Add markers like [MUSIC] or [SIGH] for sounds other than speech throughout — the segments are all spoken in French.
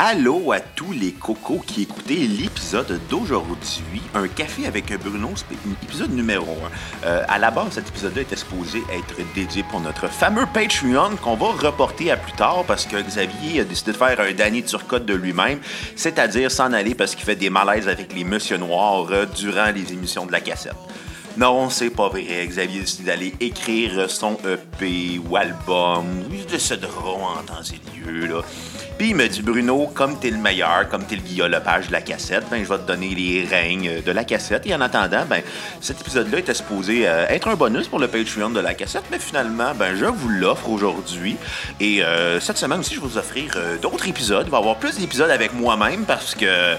Allô à tous les cocos qui écoutaient l'épisode d'aujourd'hui, un café avec Bruno, épisode numéro 1. Euh, à la base, cet épisode-là était supposé être dédié pour notre fameux Patreon qu'on va reporter à plus tard parce que Xavier a décidé de faire un Danny Turcotte de lui-même, c'est-à-dire s'en aller parce qu'il fait des malaises avec les Monsieur Noirs euh, durant les émissions de la cassette. Non, c'est pas vrai. Xavier a décidé d'aller écrire son EP ou album, de ce drôle en temps et lieu, là. Puis il me dit Bruno, comme t'es le meilleur, comme t'es le Guillaume de la cassette, ben je vais te donner les règnes de la cassette. Et en attendant, ben cet épisode-là était supposé euh, être un bonus pour le Patreon de la cassette, mais finalement, ben je vous l'offre aujourd'hui. Et euh, cette semaine aussi, je vais vous offrir euh, d'autres épisodes. Il va avoir plus d'épisodes avec moi-même parce que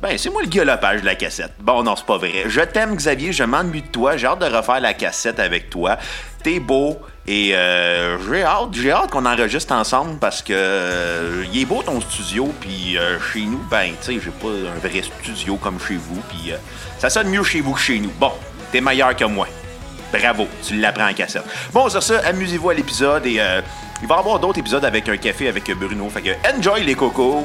ben, c'est moi le Guillaume Lepage de la cassette. Bon, non, c'est pas vrai. Je t'aime, Xavier, je m'ennuie de toi. J'ai hâte de refaire la cassette avec toi. T'es beau, et euh, j'ai hâte, j'ai hâte qu'on enregistre ensemble parce que euh, il est beau ton studio, puis euh, chez nous, ben, tu sais, j'ai pas un vrai studio comme chez vous, puis ça sonne mieux chez vous que chez nous. Bon, t'es meilleur que moi. Bravo, tu l'apprends en cassette. Bon, sur ça, amusez-vous à l'épisode et il va y avoir d'autres épisodes avec un café avec Bruno. Fait que enjoy les cocos!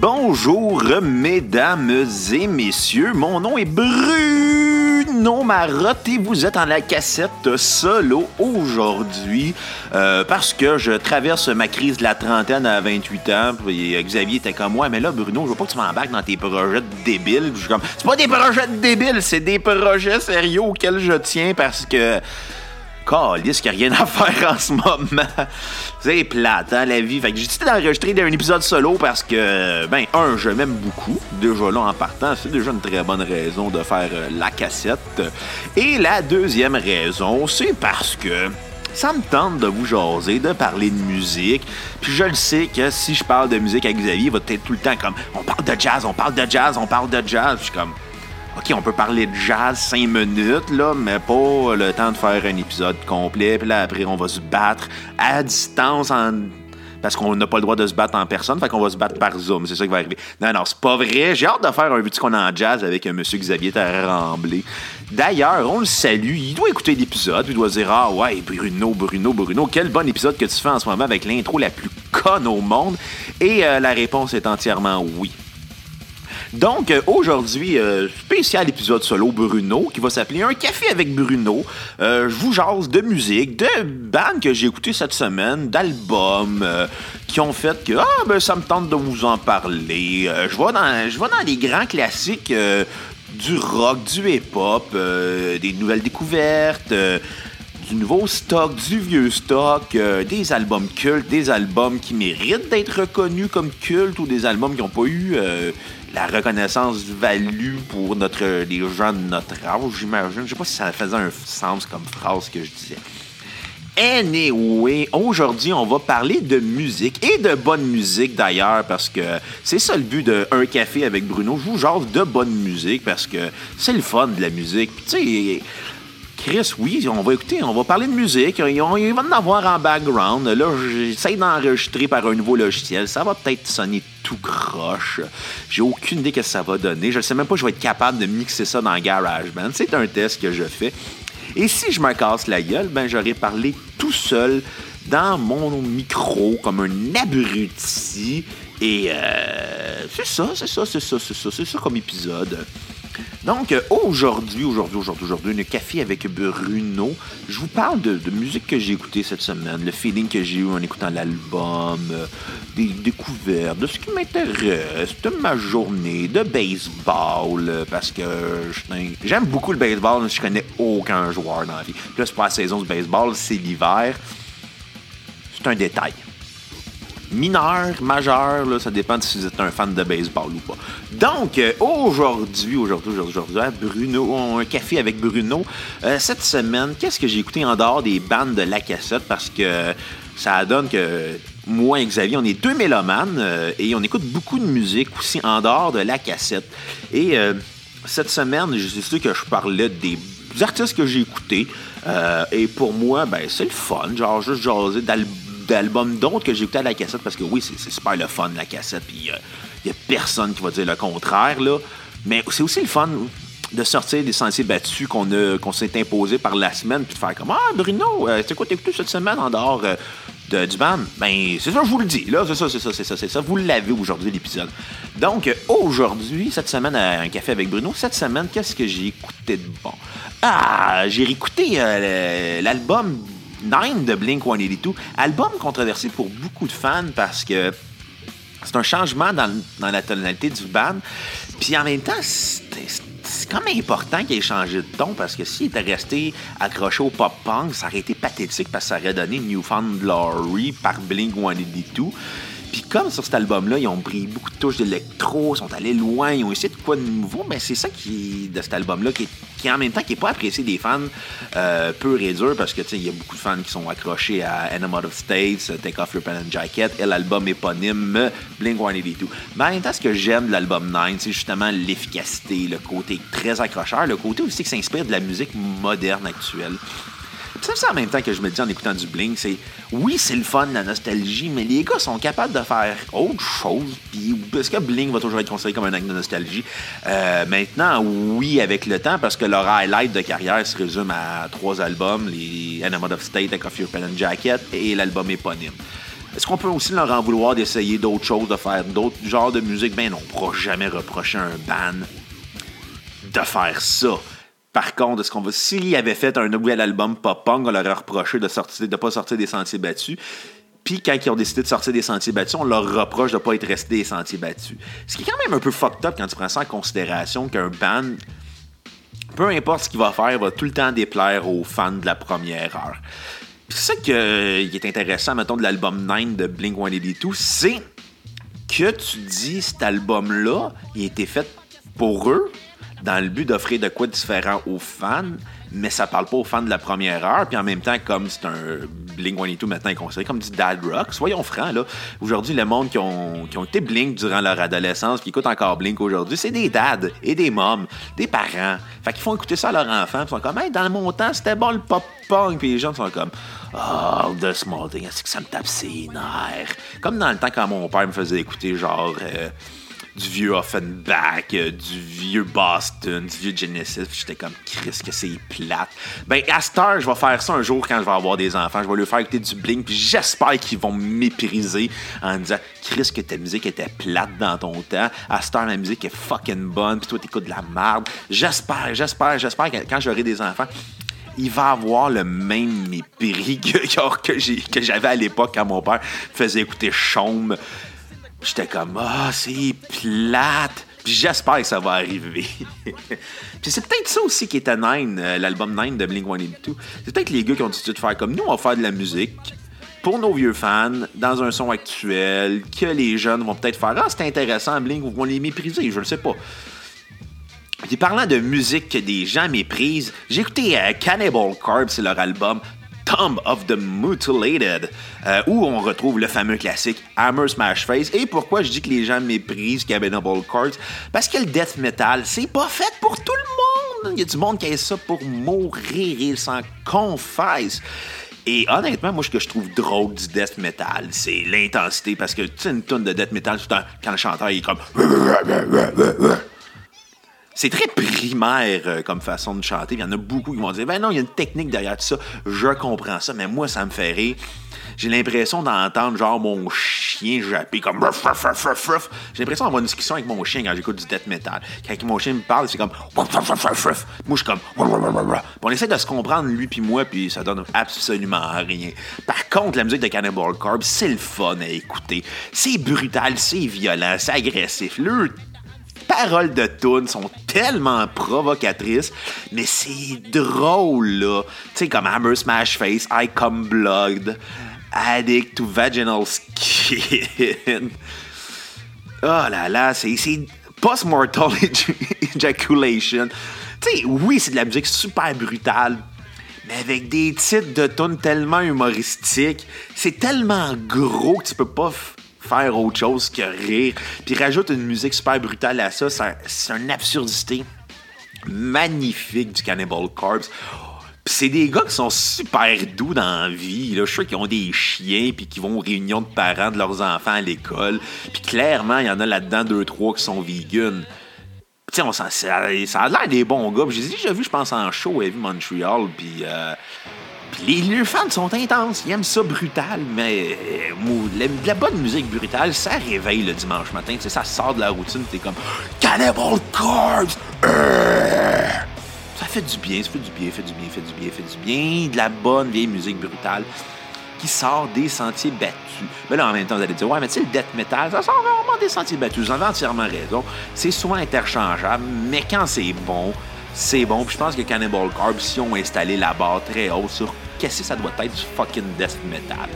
Bonjour, mesdames et messieurs, mon nom est Bruno Marotte et vous êtes en la cassette solo aujourd'hui euh, parce que je traverse ma crise de la trentaine à 28 ans. Et Xavier était comme moi, mais là, Bruno, je veux pas que tu m'embarques dans tes projets débiles. Je comme, c'est pas des projets débiles, c'est des projets sérieux auxquels je tiens parce que Calice qu'il n'y a rien à [LAUGHS] faire en ce moment. C'est plate, hein, la vie. Fait que j'ai décidé d'enregistrer un épisode solo parce que, ben, un, je m'aime beaucoup. Déjà là, en partant, c'est déjà une très bonne raison de faire euh, la cassette. Et la deuxième raison, c'est parce que ça me tente de vous jaser, de parler de musique. Puis je le sais que si je parle de musique avec Xavier, il va être tout le temps comme on parle de jazz, on parle de jazz, on parle de jazz. Je suis comme OK, on peut parler de jazz 5 minutes, là, mais pas le temps de faire un épisode complet. Puis là, après, on va se battre à distance parce qu'on n'a pas le droit de se battre en personne, fait qu'on va se battre par Zoom. C'est ça qui va arriver. Non, non, c'est pas vrai. J'ai hâte de faire un petit qu'on en jazz avec M. Xavier Tarramblé. D'ailleurs, on le salue. Il doit écouter l'épisode. Il doit dire Ah ouais, Bruno, Bruno, Bruno, quel bon épisode que tu fais en ce moment avec l'intro la plus conne au monde. Et euh, la réponse est entièrement oui. Donc, euh, aujourd'hui, euh, spécial épisode solo Bruno qui va s'appeler Un café avec Bruno. Euh, je vous jase de musique, de bandes que j'ai écoutées cette semaine, d'albums qui ont fait que, ah, ben, ça me tente de vous en parler. je vais dans, je dans les grands classiques du rock, du hip-hop, des nouvelles découvertes du nouveau stock, du vieux stock, des albums cultes, des albums qui méritent d'être reconnus comme cultes ou des albums qui n'ont pas eu la reconnaissance du value pour notre, les gens de notre âge, j'imagine. Je sais pas si ça faisait un sens comme phrase que je disais. Anyway, aujourd'hui, on va parler de musique et de bonne musique d'ailleurs, parce que c'est ça le but de Un café avec Bruno. Je vous genre de bonne musique parce que c'est le fun de la musique. Tu sais, Chris, oui, on va écouter, on va parler de musique. Il va en avoir en background. Là, j'essaie d'enregistrer par un nouveau logiciel. Ça va peut-être sonner tout croche. J'ai aucune idée que ça va donner. Je ne sais même pas si je vais être capable de mixer ça dans GarageBand. C'est un test que je fais. Et si je me casse la gueule, ben j'aurais parlé tout seul dans mon micro comme un abruti. Et euh, c'est ça, c'est ça, c'est ça, c'est ça, c'est ça comme épisode. Donc, euh, aujourd'hui, aujourd'hui, aujourd'hui, aujourd'hui, un café avec Bruno. Je vous parle de, musique que j'ai écoutée cette semaine, le feeling que j'ai eu en écoutant l'album, euh, des découvertes, de ce qui m'intéresse, de ma journée, de baseball, euh, parce que j'aime beaucoup le baseball, mais je connais aucun joueur dans la vie. Là, c'est pas la saison du baseball, c'est l'hiver. C'est un détail mineur, majeur, là, ça dépend si vous êtes un fan de baseball ou pas. Donc, euh, aujourd'hui, aujourd'hui, aujourd'hui, Bruno, un café avec Bruno. Euh, cette semaine, qu'est-ce que j'ai écouté en dehors des bandes de la cassette? Parce que ça donne que moi et Xavier, on est deux mélomanes euh, et on écoute beaucoup de musique aussi en dehors de la cassette. Et cette semaine, je sais que je parlais des artistes que j'ai écoutés. et pour moi, ben, c'est le fun. Genre, juste jaser d'albums d'albums d'autres que j'ai écouté à la cassette parce que oui, c'est super le fun la cassette, puis il euh, n'y a personne qui va dire le contraire, là. Mais c'est aussi le fun de sortir des sentiers battus qu'on qu'on s'est imposé par la semaine, puis de faire comme Ah, Bruno, euh, c'est quoi écouté cette semaine en dehors euh, du band, ben, c'est ça, je vous le dis. Là, c'est ça, c'est ça, c'est ça, c'est ça. Vous l'avez aujourd'hui, l'épisode. Donc, aujourd'hui, cette semaine, à un café avec Bruno, cette semaine, qu'est-ce que j'ai écouté de bon? Ah, j'ai réécouté euh, l'album Nine de Blink 182. Album controversé pour beaucoup de fans parce que c'est un changement dans, la tonalité du band. Puis en même temps, c'est quand même important qu'il ait changé de ton parce que s'il était resté accroché au pop-punk, ça aurait été pathétique parce que ça aurait donné Newfound Glory par Blink 182. Puis comme sur cet album-là, ils ont pris beaucoup de touches d'électro, sont allés loin, ils ont essayé de quoi de nouveau, mais c'est ça qui de cet album-là qui, qui en même temps qui est pas apprécié des fans euh, peu et parce que il y a beaucoup de fans qui sont accrochés à Animal of States, Take Off Your Pen and Jacket et l'album éponyme Blink 182. Mais en même temps, ce que j'aime de l'album 9, c'est justement l'efficacité, le côté très accrocheur, le côté aussi qui s'inspire de la musique moderne actuelle. C'est ça en même temps que je me dis en écoutant du Blink, c'est oui, c'est le fun, la nostalgie, mais les gars sont capables de faire autre chose. Puis est-ce que Blink va toujours être considéré comme un acte de nostalgie? Euh, maintenant, oui, avec le temps, parce que leur highlight de carrière se résume à trois albums, les Animal of State, A Coffee Pen and Jacket et l'album éponyme. Est-ce qu'on peut aussi leur en vouloir d'essayer d'autres choses, de faire d'autres genres de musique? Ben non, on ne pourra jamais reprocher un band de faire ça. Par contre, est-ce qu'on va. S'il avait fait un nouvel album pop-punk, on leur aurait reproché de ne pas sortir des sentiers battus. Puis quand ils ont décidé de sortir des sentiers battus, on leur reproche de ne pas être resté des sentiers battus. Ce qui est quand même un peu fucked up quand tu prends ça en considération qu'un band, peu importe ce qu'il va faire, va tout le temps déplaire aux fans de la première heure. C'est ça qui est intéressant, mettons, de l'album 9 de Blink 182, c'est que tu dis cet album-là, il a été fait pour eux, dans le but d'offrir de quoi différent aux fans, mais ça parle pas aux fans de la première heure. Puis en même temps, comme c'est un Blink 182 maintenant est considéré comme du dad rock, soyons francs, là. Aujourd'hui, le monde qui ont, qui ont été Blink durant leur adolescence, qui écoutent encore Blink aujourd'hui, c'est des dads et des moms, des parents. Fait qu'ils font écouter ça à leurs enfants. Ils sont comme, hey, dans mon temps, c'était bon le pop-punk. Puis les gens sont comme, oh, the small thing, c'est que ça me tape ses nerfs? Comme dans le temps quand mon père me faisait écouter, genre. Euh, du vieux Offenbach, euh, du vieux Boston, du vieux Genesis. J'étais comme, Chris, que c'est plate. Ben, à Star, je vais faire ça un jour quand je vais avoir des enfants. Je vais leur faire écouter du Blink, puis j'espère qu'ils vont mépriser en disant, Chris, que ta musique était plate dans ton temps. À Star, la musique est fucking bonne, puis toi, t'écoutes de la merde. J'espère, j'espère, j'espère que quand j'aurai des enfants, il va avoir le même mépris que, que j'avais à l'époque quand mon père faisait écouter Chaume. J'étais comme, ah, c'est plate. Puis j'espère que ça va arriver. [LAUGHS] puis c'est peut-être ça aussi qui était Nine, euh, l'album Nine de Blink 182. C'est peut-être les gars qui ont décidé de faire comme nous, on va faire de la musique pour nos vieux fans, dans un son actuel, que les jeunes vont peut-être faire Ah, c'est intéressant, Blink, ou vont les mépriser, je ne sais pas. Puis parlant de musique que des gens méprisent, j'ai écouté euh, Cannibal Corpse, c'est leur album Tomb of the Mutilated, euh, où on retrouve le fameux classique Hammer Smash Face. Et pourquoi je dis que les gens méprisent Cannibal Corpse? Parce que le death metal, c'est pas fait pour tout le monde. Il y a du monde qui a ça pour mourir, il s'en confesse. Et honnêtement, moi, ce que je trouve drôle du death metal, c'est l'intensité. Parce que, tu sais, une tonne de death metal, tout le temps, quand le chanteur il est comme c'est très primaire euh, comme façon de chanter. Il y en a beaucoup qui vont dire Ben non, il y a une technique derrière tout ça. Je comprends ça, mais moi, ça me fait rire. J'ai l'impression d'entendre genre mon chien japper comme J'ai l'impression d'avoir une discussion avec mon chien quand j'écoute du death metal. Quand mon chien me parle, c'est comme Moi, je suis comme On essaie de se comprendre, lui puis moi, puis ça donne absolument rien. Par contre, la musique de Cannibal Corpse, c'est le fun à écouter. C'est brutal, c'est violent, c'est agressif. Le paroles de tunes sont tellement provocatrices, mais c'est drôle, là. Tu sais, comme Hammer Smash Face, I Come Blood, Addict to Vaginal Skin. Oh [LAUGHS] là là, c'est post-mortal [LAUGHS] ejaculation. Tu sais, oui, c'est de la musique super brutale, mais avec des titres de tunes tellement humoristiques, c'est tellement gros que tu peux pas faire autre chose que rire. Puis rajoute une musique super brutale à ça. C'est une absurdité magnifique du Cannibal Corpse. c'est des gars qui sont super doux dans la vie. Là. Je suis sûr qu'ils ont des chiens puis qui vont aux réunions de parents de leurs enfants à l'école. Puis clairement, il y en a là-dedans deux, trois qui sont vegan. sais, on ça, ça a l'air des bons gars. J'ai déjà vu, je pense, en show à Montreal. Puis euh, Puis les, fans sont intenses, ils aiment ça brutal, mais euh, la, bonne musique brutale, ça réveille le dimanche matin, tu sais, ça sort de la routine, t'es comme Cannibal Corpse! Ça fait du bien, ça fait du bien, fait du bien, fait du bien, fait du bien, de la bonne vieille musique brutale qui sort des sentiers battus. Mais là, en même temps, vous allez dire, ouais, mais tu sais, le death metal, ça sort vraiment des sentiers battus. Vous avez entièrement raison. C'est souvent interchangeable, mais quand c'est bon, c'est bon. Puis je pense que Cannibal Corpse, si on installé la barre très haute sur qu'est-ce que ça doit être du fucking death metal.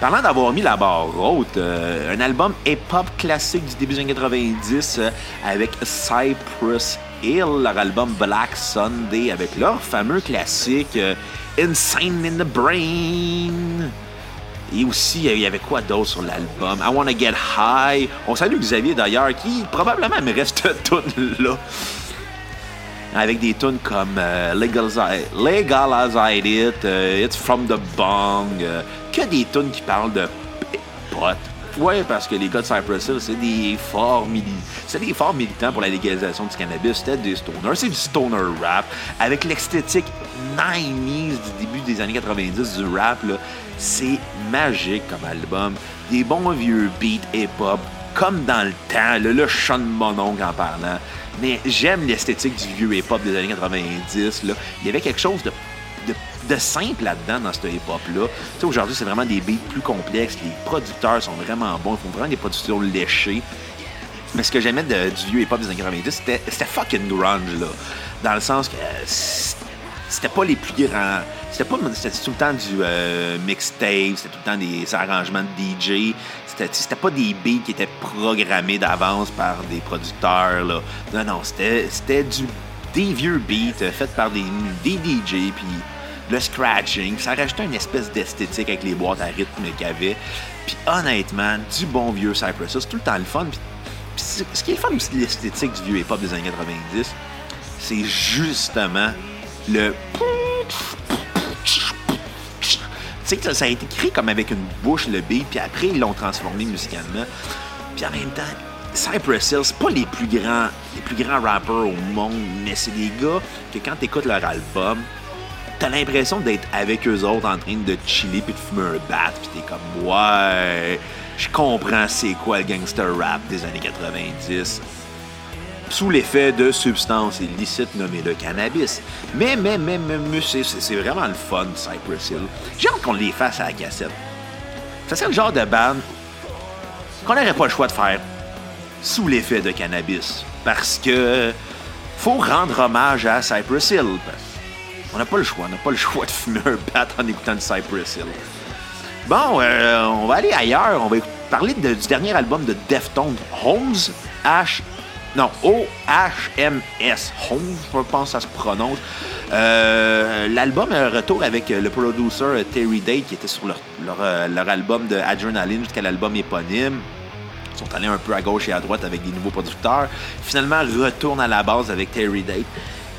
Parlant d'avoir mis la barre haute, euh, un album hip-hop classique du début des années 90 euh, avec Cypress Hill, leur album Black Sunday, avec leur fameux classique euh, Insane in the Brain. Et aussi, il y avait quoi d'autre sur l'album? I Wanna Get High. On salue Xavier d'ailleurs, qui probablement me reste [LAUGHS] toute là. Avec des tunes comme euh, Legalize, It, euh, It's From the Bong. Euh, que des tunes qui parlent de potes. Ouais, parce que les gars de Cypress Hill, c'est des forts c'est des forts militants pour la légalisation du cannabis. C'était des stoners. C'est du stoner rap avec l'esthétique 90s du début des années 90 du rap. C'est magique comme album. Des bons vieux beats hip-hop, comme dans le temps. Là, là je chante mon oncle en parlant. Mais j'aime l'esthétique du vieux hip-hop des années 90. Là. Il y avait quelque chose de, simple là-dedans, dans ce hip-hop-là. Aujourd'hui, c'est vraiment des beats plus complexes. Les producteurs sont vraiment bons. Ils font vraiment des productions léchées. Mais ce que j'aimais du vieux hip-hop des années 90, c'était fucking grunge, là. Dans le sens que c'était pas les plus grands. C'était pas c'était tout le temps du euh, mixtape, c'était tout le temps des arrangements de DJ. C'était pas des beats qui étaient programmés d'avance par des producteurs. Là. Non, non, c'était du des vieux beats faits par des, des DJ, puis le scratching. Ça rajoutait une espèce d'esthétique avec les boîtes à rythme qu'il y avait. Puis honnêtement, du bon vieux Cypress c'est tout le temps le fun. Puis, ce qui est le fun de l'esthétique du vieux hip-hop des années 90, c'est justement le. Tu sais que ça a été créé comme avec une bouche, le beat, puis après, ils l'ont transformé musicalement. Puis en même temps, Cypress Hill, c'est pas les plus grands, les plus grands rappers au monde, mais c'est des gars que quand t'écoutes leur album, t'as l'impression d'être avec eux autres en train de chiller puis de fumer un bat, puis t'es comme, ouais, je comprends c'est quoi le gangster rap des années 90 sous l'effet de substances illicites nommées le cannabis. Mais, mais, mais, mais, c'est vraiment le fun, Cypress Hill. J'ai hâte qu'on les fasse à la cassette. Ça serait le genre de band qu'on n'aurait pas le choix de faire sous l'effet de cannabis. Parce que faut rendre hommage à Cypress Hill. On n'a pas le choix. On n'a pas le choix de fumer un bat en écoutant du Cypress Hill. Bon, euh, on va aller ailleurs. On va parler du dernier album de Deftones, Holmes H non, O-H-M-S. Home, je pense que ça se prononce. Euh, l'album a un retour avec le producer Terry Date qui était sur leur, euh, leur, album de Adrenaline jusqu'à l'album éponyme. Ils sont allés un peu à gauche et à droite avec des nouveaux producteurs. Finalement, retourne à la base avec Terry Date.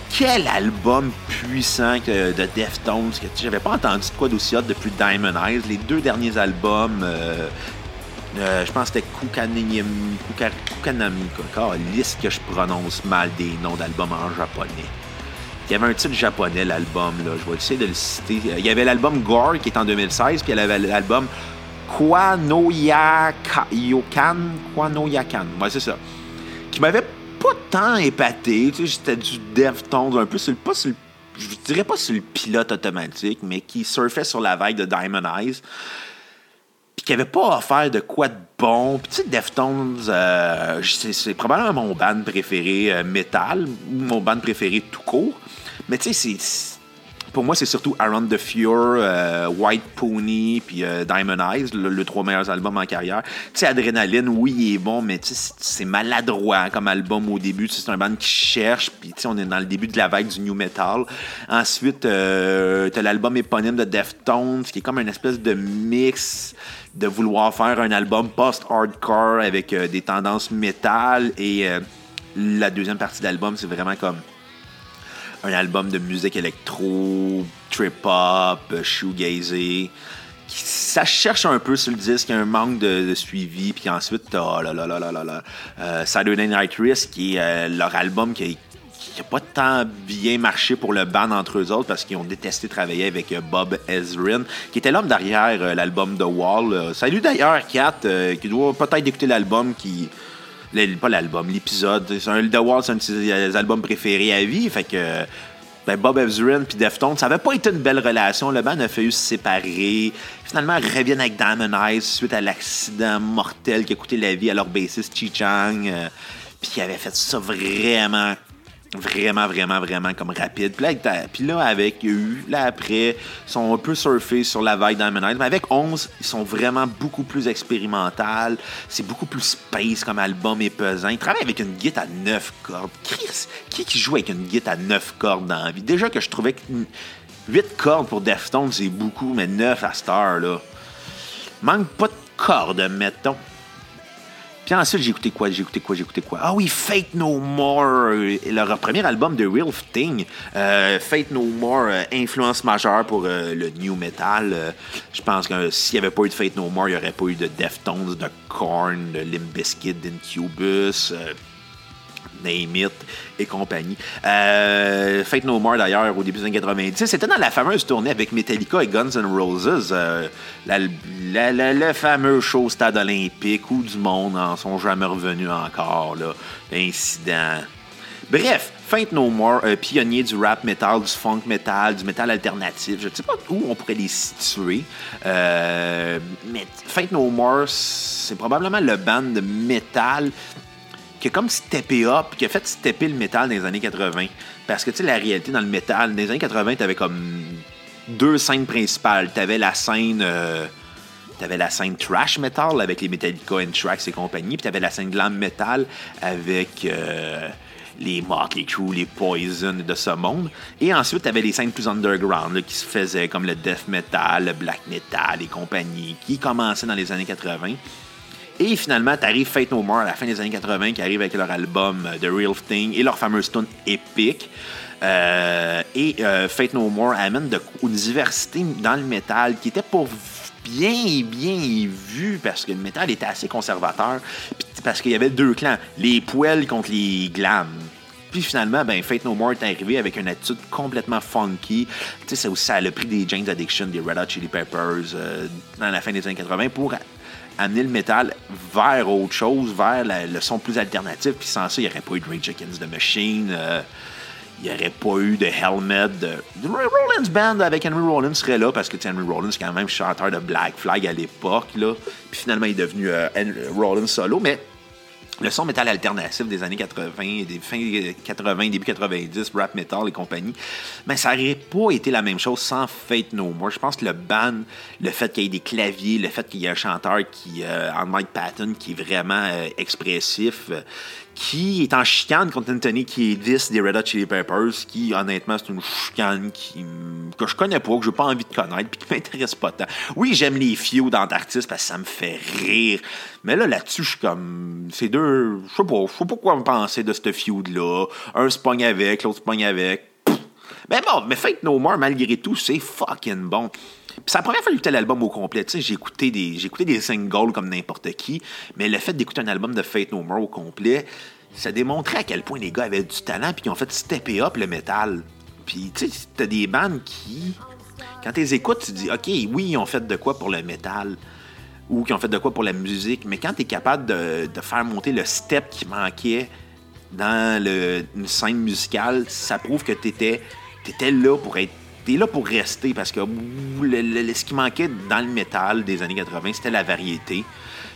Quel album puissant de Deftones que j'avais pas entendu de quoi d'aussi hot depuis Diamond Eyes. Les deux derniers albums, euh, euh, je pense que c'était Kukanami, liste que je prononce mal des noms d'albums en japonais. Il y avait un titre japonais, l'album, là. Je vais essayer de le citer. Il y avait l'album Gore qui est en 2016, puis il y avait l'album Kwano Yakan. Kwano Yakan. Ouais, c'est ça. Qui m'avait pas tant épaté. Tu sais, c'était du Deftones, un peu sur le, pas sur le, je dirais pas sur le pilote automatique, mais qui surfait sur la vague de Diamond Eyes qui avait pas offert de quoi de bon. Puis tu sais, Deftones, euh, c'est probablement mon band préféré euh, métal, mon band préféré tout court. Mais tu sais, pour moi, c'est surtout Around the Fure, euh, White Pony, puis Diamond Eyes, le, trois meilleurs albums en carrière. Tu sais, Adrenaline, oui, il est bon, mais c'est maladroit comme album au début. C'est un band qui cherche, puis on est dans le début de la vague du new metal. Ensuite, t'as l'album éponyme de Deftones, qui est comme une espèce de mix de vouloir faire un album post-hardcore avec euh, des tendances métal et euh, la deuxième partie de l'album, c'est vraiment comme un album de musique électro, trip-hop, shoegazy. Ça cherche un peu sur le disque, a un manque de, suivi, puis ensuite, t'as oh là, là, là, là, là, là, euh, Saturday Night Risk, qui est leur album qui, qui n'a pas tant bien marché pour le band entre eux autres parce qu'ils ont détesté travailler avec euh, Bob Ezrin, qui était l'homme derrière euh, l'album The Wall. salut d'ailleurs, Kat, qui doit peut-être écouter l'album qui. pas l'album, l'épisode. The Wall, c'est un de ses albums préférés à vie. Fait que ben Bob Ezrin puis Deftones, ça avait pas été une belle relation. Le band a failli se séparer. Finalement, ils reviennent avec Diamond Eyes suite à l'accident mortel qui a coûté la vie à leur bassiste Chi Chang. puis qui avait fait ça vraiment vraiment, vraiment, vraiment comme rapide. Puis là, avec eux, là après, ils sont un peu surfés sur la vague Eyes. Mais avec 11, ils sont vraiment beaucoup plus expérimentales. C'est beaucoup plus space comme album et pesant. Ils travaillent avec une guitare à 9 cordes. Chris, qui qui joue avec une guitare à 9 cordes dans la vie? Déjà que je trouvais que 8 cordes pour Deftones, c'est beaucoup, mais 9 à Star, là. Manque pas de cordes, mettons. Puis ensuite, j'ai écouté quoi, j'ai écouté quoi, j'ai écouté quoi? Ah oui, Fate No More, leur premier album de Real Thing. Euh, Fate No More, euh, influence majeure pour euh, le new metal. je pense que s'il n'y avait pas eu de Fate No More, il n'y aurait pas eu de Deftones, de Korn, de Limp Bizkit, d'Incubus. Name It et compagnie. Euh, Fate No More, d'ailleurs, au début des années 90, c'était dans la fameuse tournée avec Metallica et Guns N' Roses, euh, le fameux show stade olympique où du monde n'en sont jamais revenus encore, l'incident. Bref, Fate No More, euh, pionnier du rap metal, du funk metal, du metal alternatif. Je ne sais pas où on pourrait les situer. mais Fate No More, c'est probablement le band de metal qui a comme steppé up, qui a fait stepper le métal dans les années 80. Parce que, tu sais, la réalité dans le métal, dans les années 80, t'avais comme deux scènes principales. T'avais la scène... Euh, t'avais la scène trash metal avec les Metallica, Trax et compagnie, puis t'avais la scène glam metal avec euh, les Motley Crue, les Poison de ce monde. Et ensuite, t'avais les scènes plus underground qui se faisaient comme le death metal, le black metal et compagnie, qui commençaient dans les années 80. Et finalement, t'arrives Fate No More à la fin des années 80 qui arrive avec leur album euh, The Real Thing et leur fameuse tune épique. Euh, et euh, Fate No More amène une diversité dans le métal qui était pas bien, bien vu parce que le métal était assez conservateur. Parce qu'il y avait deux clans, les poêles contre les glams. Puis finalement, ben, Fate No More est arrivé avec une attitude complètement funky. Tu sais, ça a le prix des James Addiction, des Red Hot Chili Peppers dans la fin des années 80 pour amener le métal vers autre chose, vers le son plus alternatif. Puis sans ça, il n'y aurait pas eu de Ray Chickens de Machine. Euh, il n'y aurait pas eu de Helmet. De... Rollins Band avec Henry Rollins serait là parce que Henry Rollins, c'est quand même chanteur de Black Flag à l'époque. Puis finalement, il est devenu euh, Rollins solo. Mais le son métal alternatif des années 80, des fin 80, début 90, rap metal et compagnie, mais ça n'aurait pas été la même chose sans Fate No More. Je pense que le band, le fait qu'il y ait des claviers, le fait qu'il y ait un chanteur qui, euh, Mike Patton, qui est vraiment euh, expressif, euh, qui est en chicane contre Anthony qui est 10 des Red Hot Chili Peppers, qui honnêtement c'est une chicane qui, que je connais pas, que j'ai pas envie de connaître, puis qui m'intéresse pas tant. Oui, j'aime les feuds d'Antarctis parce que ça me fait rire, mais là là-dessus je suis comme, c'est deux, je sais pas, je sais pas quoi me penser de ce feud-là. Un se pogne avec, l'autre se pogne avec. Mais bon, mais Fate No More, malgré tout, c'est fucking bon. C'est la première fois que j'écoutais l'album au complet. Tu sais, j'ai écouté des, écouté des singles comme n'importe qui, mais le fait d'écouter un album de Fate No More au complet, ça démontrait à quel point les gars avaient du talent puis qu'ils ont fait stepper up le métal. Puis tu sais, t'as des bandes qui, quand tu écoutes, tu dis, ok, oui, ils ont fait de quoi pour le métal ou qui ont fait de quoi pour la musique, mais quand tu es capable de, faire monter le step qui manquait dans une scène musicale, ça prouve que tu étais, étais là pour être t'es là pour rester parce que ce qui manquait dans le métal des années 80, c'était la variété.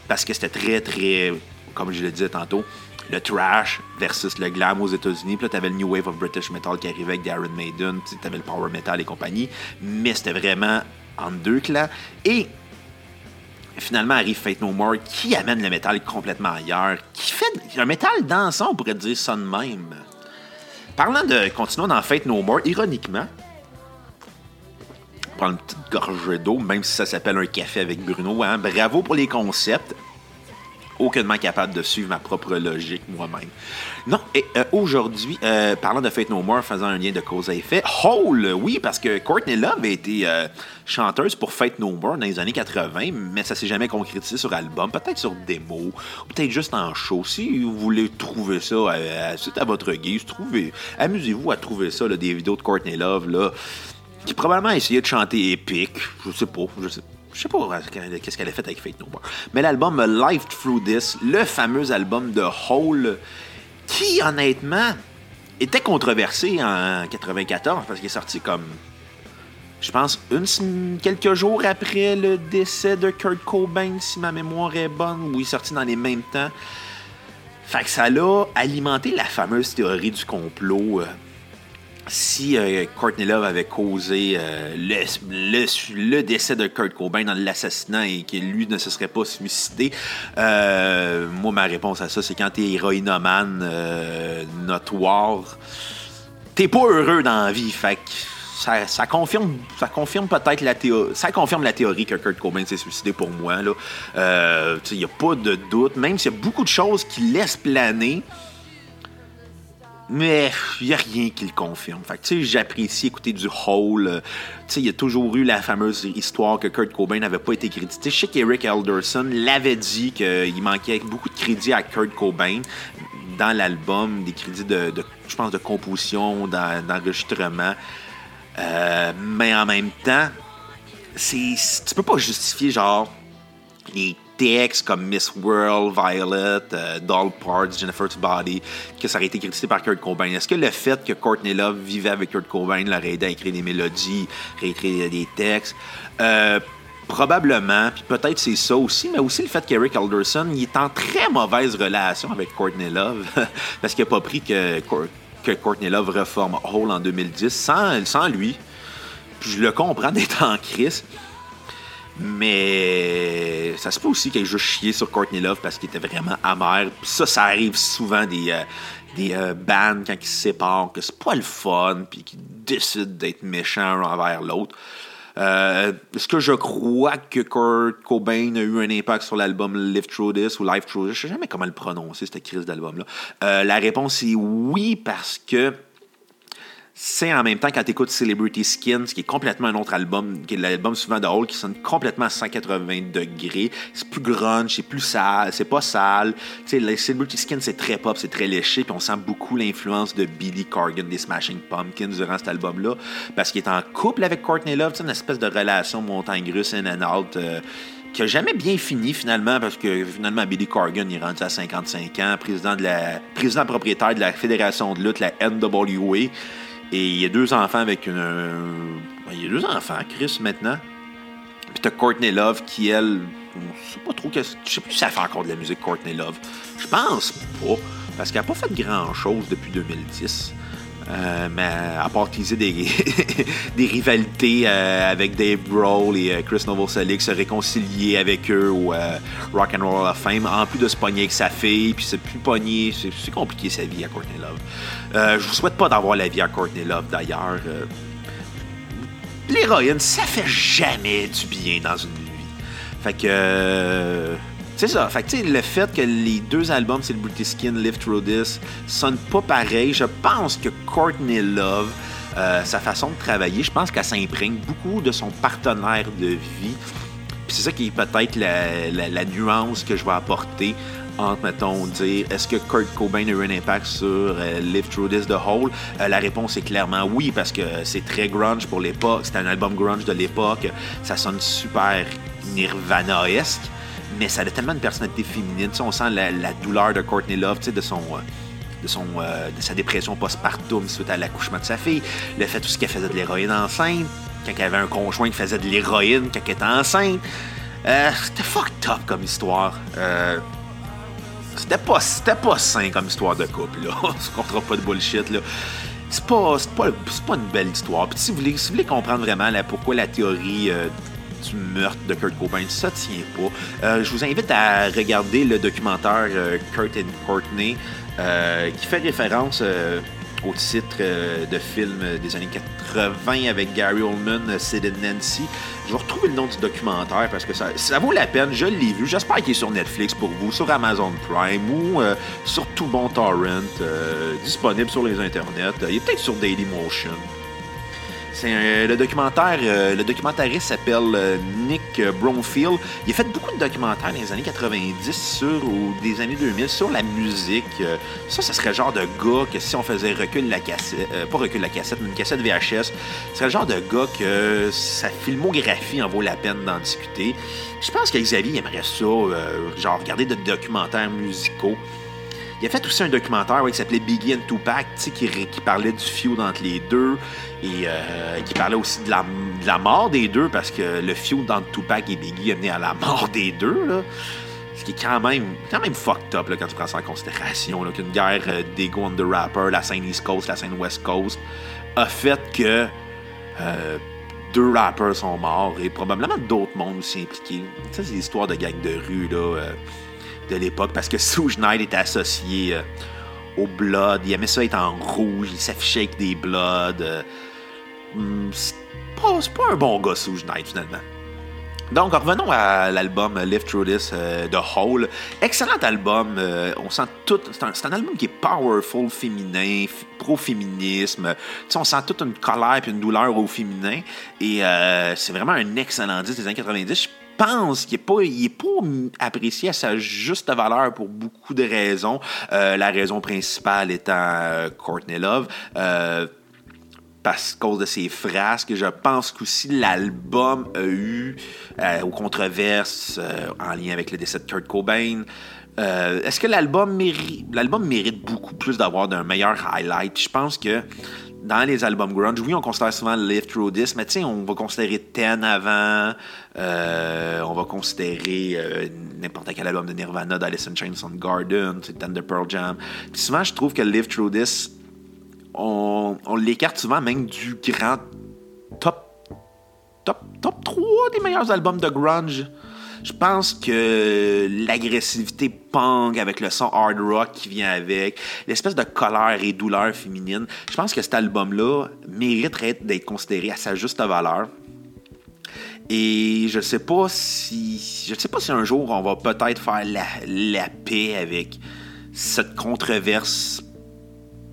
Parce que c'était très, très, comme je le disais tantôt, le trash versus le glam aux États-Unis. Puis là, t'avais le New Wave of British Metal qui arrivait avec Darren Maiden. Puis t'avais le Power Metal et compagnie. Mais c'était vraiment en deux clans. Et finalement arrive Fate No More qui amène le métal complètement ailleurs. Qui fait un métal dansant, on pourrait dire ça de même. Parlant de continuons dans Fate No More, ironiquement, prendre une petite gorgée d'eau, même si ça s'appelle un café avec Bruno. Hein. Bravo pour les concepts. aucunement capable de suivre ma propre logique moi-même. Non, et euh, aujourd'hui, euh, parlant de Fate No More, faisant un lien de cause à effet, Hole, oui, parce que Courtney Love a été euh, chanteuse pour Fate No More dans les années 80, mais ça s'est jamais concrétisé sur album, peut-être sur démo, peut-être juste en show. Si vous voulez trouver ça à, à votre guise, trouvez, amusez-vous à trouver ça, des vidéos de Courtney Love, là, qui probablement essayé de chanter épique, je sais pas, je sais sais pas qu'est-ce qu'elle a fait avec Fate No More. Mais l'album Life Through This, le fameux album de Hole, qui, honnêtement, était controversé en 94 parce qu'il est sorti comme, je pense, une, quelques jours après le décès de Kurt Cobain, si ma mémoire est bonne, ou il est sorti dans les mêmes temps. Fait que ça l'a alimenté la fameuse théorie du complot. Si euh, Courtney Love avait causé euh, le, décès de Kurt Cobain dans l'assassinat et que lui ne se serait pas suicidé, euh, moi, ma réponse à ça, c'est quand t'es héroïnomane notoire, t'es pas heureux dans la vie. Fait que ça, confirme, ça confirme peut-être la théorie. Ça confirme la théorie que Kurt Cobain s'est suicidé pour moi. Il n'y a pas de doute, même s'il y a beaucoup de choses qui laissent planer mais il n'y a rien qui le confirme. Fait que, j'apprécie écouter du Hole. Euh, il y a toujours eu la fameuse histoire que Kurt Cobain n'avait pas été crédité. Je sais qu'Eric Elderson l'avait dit qu'il manquait beaucoup de crédits à Kurt Cobain dans l'album, des crédits de, je pense, de composition, d'enregistrement. Euh, mais en même temps, c'est, tu peux pas justifier, genre, les textes comme Miss World, Violet, euh, Doll Parts, Jennifer's Body, que ça aurait été crédité par Kurt Cobain. Est-ce que le fait que Courtney Love vivait avec Kurt Cobain l'aurait aidé à écrire des mélodies, réécrire des textes? Euh, probablement, puis peut-être c'est ça aussi, mais aussi le fait qu'Eric Alderson il est en très mauvaise relation avec Courtney Love, [LAUGHS] parce qu'il n'a pas pris que, que Courtney Love reforme Hole en 2010 sans, sans lui. Puis je le comprends d'être en crise. Mais ça se peut aussi qu'il ait juste chié sur Courtney Love parce qu'il était vraiment amer. ça, ça arrive souvent des, euh, des euh, bands quand ils se séparent, que c'est pas le fun, puis qu'ils décident d'être méchants envers l'autre. Euh, est-ce que je crois que Kurt Cobain a eu un impact sur l'album Live Through This ou Live Through This? Je sais jamais comment le prononcer, cette crise d'album-là. la réponse est oui, parce que c'est en même temps quand tu écoutes Celebrity Skin, qui est complètement un autre album, qui est l'album souvent de Hole, qui sonne complètement à 180 degrés. C'est plus grunge, c'est plus sale, c'est pas sale. Tu sais, Celebrity Skin, c'est très pop, c'est très léché, puis on sent beaucoup l'influence de Billy Corgan des Smashing Pumpkins durant cet album-là, parce qu'il est en couple avec Courtney Love, une espèce de relation montagne russe in and out. Euh, qui a jamais bien fini finalement parce que finalement Billy Corgan est rendu à 55 ans, président de la président propriétaire de la fédération de lutte, la NWA. Et il y a deux enfants avec une. Ben, il y a deux enfants, Chris, maintenant. Puis t'as Courtney Love qui, elle. Je sais pas trop. Je sais plus si elle fait encore de la musique, Courtney Love. Je pense pas. Parce qu'elle a pas fait grand chose depuis 2010. Euh, mais à part utiliser des, [LAUGHS] des rivalités euh, avec Dave Grohl et euh, Chris Novoselic, se réconcilier avec eux au Rock and Roll of Fame, en plus de se pogner avec sa fille, puis c'est plus pogner, c'est compliqué sa vie à Courtney Love. je vous souhaite pas d'avoir la vie à Courtney Love d'ailleurs. L'héroïne, ça fait jamais du bien dans une vie. Fait que c'est ça. Fait le fait que les deux albums, c'est le British Skin, Live Through This, sonnent pas pareil, je pense que Courtney Love, euh, sa façon de travailler, je pense qu'elle s'imprègne beaucoup de son partenaire de vie. C'est ça qui est peut-être la, nuance que je vais apporter entre, mettons, dire est-ce que Kurt Cobain a eu un impact sur euh, Live Through This The Whole? Euh, La réponse est clairement oui, parce que c'est très grunge pour l'époque. C'est un album grunge de l'époque. Ça sonne super nirvana-esque mais ça a tellement une personnalité féminine. on sent la, douleur de Courtney Love, de son. Euh, de, son, euh, de sa dépression postpartum suite à l'accouchement de sa fille, le fait tout ce qu'elle faisait de l'héroïne enceinte, quand elle avait un conjoint qui faisait de l'héroïne quand elle était enceinte. Euh, c'était fucked up comme histoire. c'était pas, c'était pas sain comme histoire de couple, là. [LAUGHS] On se pas de bullshit, là. C'est pas, pas, pas, une belle histoire. Puis si vous voulez, si vous voulez comprendre vraiment là, pourquoi la théorie du meurtre de Kurt Cobain. Ça tient pas. Euh, je vous invite à regarder le documentaire euh, Kurt and Courtney euh, qui fait référence au titre de film des années 80 avec Gary Oldman, Sid Nancy. Je vais retrouver le nom du documentaire parce que ça, ça vaut la peine. Je l'ai vu. J'espère qu'il est sur Netflix pour vous, sur Amazon Prime ou sur tout bon torrent, disponible sur les internets. Il est peut-être sur Dailymotion. C'est le documentaire, euh, le documentariste s'appelle euh, Nick Bromfield. Il a fait beaucoup de documentaires dans les années 90 sur ou des années 2000 sur la musique. Euh, ça, ce serait le genre de gars que si on faisait recul la cassette, pas recul la cassette, mais une cassette VHS, ce serait le genre de gars que sa filmographie en vaut la peine d'en discuter. Je pense que Xavier aimerait ça, genre regarder des documentaires musicaux. Il a fait aussi un documentaire qui s'appelait Biggie and Tupac, qui, qui parlait du feud entre les deux et euh, qui parlait aussi de la, mort des deux parce que le feud entre Tupac et Biggie a mené à la mort des deux. Ce qui est quand même, quand même fucked up là, quand tu prends ça en considération. Qu'une guerre euh, d'ego on the rapper, la scène East Coast, la scène West Coast, a fait que euh, deux rappers sont morts et probablement d'autres mondes aussi impliqués. Ça, c'est l'histoire de gang de rue. là l'époque parce que Suge Knight était associé euh, au Blood. Il aimait ça être en rouge, il s'affichait avec des Bloods. Euh, hmm, c'est pas, un bon gars, Suge Knight, finalement. Donc, revenons à l'album Live Through This euh, de Hole. Excellent album. on sent tout. C'est un, album qui est powerful, féminin, pro-féminisme. on sent toute une colère et une douleur au féminin. Et c'est vraiment un excellent disque des années 90 pense qu'il n'est pas, pas apprécié à sa juste valeur pour beaucoup de raisons. Euh, la raison principale étant euh, Courtney Love. Euh, parce cause de ses frasques. Je pense qu'aussi l'album a eu aux controverses en lien avec le décès de Kurt Cobain. Est-ce que l'album mérite, l'album mérite beaucoup plus d'avoir d'un meilleur highlight? Je pense que dans les albums grunge, oui, on considère souvent Live Through This, mais tu sais, on va considérer Ten avant, euh, on va considérer euh, n'importe quel album de Nirvana, d'Alice in Chains on Garden, Tender Pearl Jam. Puis souvent, je trouve que Live Through This, on, on l'écarte souvent même du grand top, top, top 3 des meilleurs albums de grunge. Je pense que l'agressivité punk avec le son hard rock qui vient avec, l'espèce de colère et douleur féminine, je pense que cet album-là mériterait d'être considéré à sa juste valeur. Et je sais pas si. Je sais pas si un jour on va peut-être faire la, la paix avec cette controverse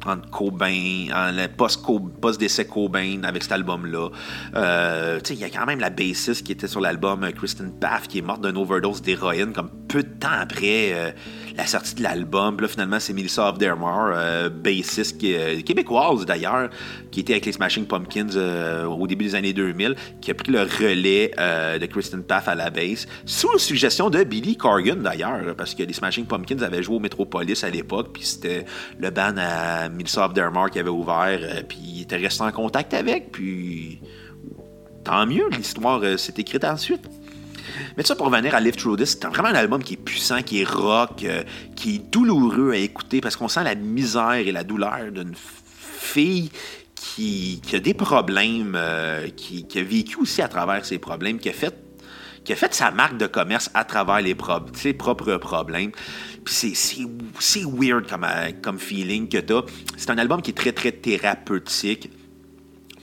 entre Cobain, en le post-décès Cobain avec cet album-là. Euh, il y a quand même la bassiste qui était sur l'album, euh, Kristen Paff, qui est morte d'une overdose d'héroïne comme peu de temps après euh, la sortie de l'album. Là, finalement, c'est Melissa of euh, bassiste qui, québécoise d'ailleurs, qui était avec les Smashing Pumpkins au début des années 2000, qui a pris le relais de Kristen Paff à la bass, sous suggestion de Billy Corgan d'ailleurs, parce que les Smashing Pumpkins avaient joué au Metropolis à l'époque, puis c'était le band à Microsoft Dermark avait ouvert, euh, puis il était resté en contact avec, puis tant mieux, l'histoire euh, s'est écrite ensuite. Mais ça, pour revenir à Live Through This, c'est vraiment un album qui est puissant, qui est rock, euh, qui est douloureux à écouter parce qu'on sent la misère et la douleur d'une fille qui, a des problèmes, qui, a vécu aussi à travers ses problèmes, qui a fait, qui a fait sa marque de commerce à travers les ses propres problèmes c'est weird comme, euh, comme feeling que t'as. C'est un album qui est très, très thérapeutique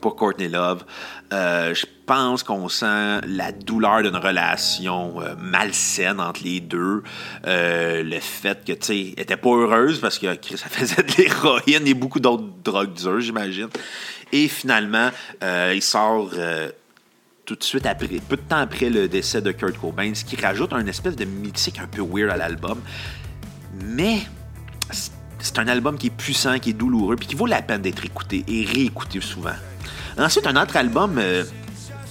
pour Courtney Love. Euh, je pense qu'on sent la douleur d'une relation euh, malsaine entre les deux. le fait que, tu sais, elle était pas heureuse parce que ça faisait de l'héroïne et beaucoup d'autres drogues dures, j'imagine. Et finalement, il sort tout de suite après, peu de temps après le décès de Kurt Cobain, ce qui rajoute un espèce de mythique un peu weird à l'album. Mais c'est un album qui est puissant, qui est douloureux, puis qui vaut la peine d'être écouté et réécouté souvent. Ensuite, un autre album, euh,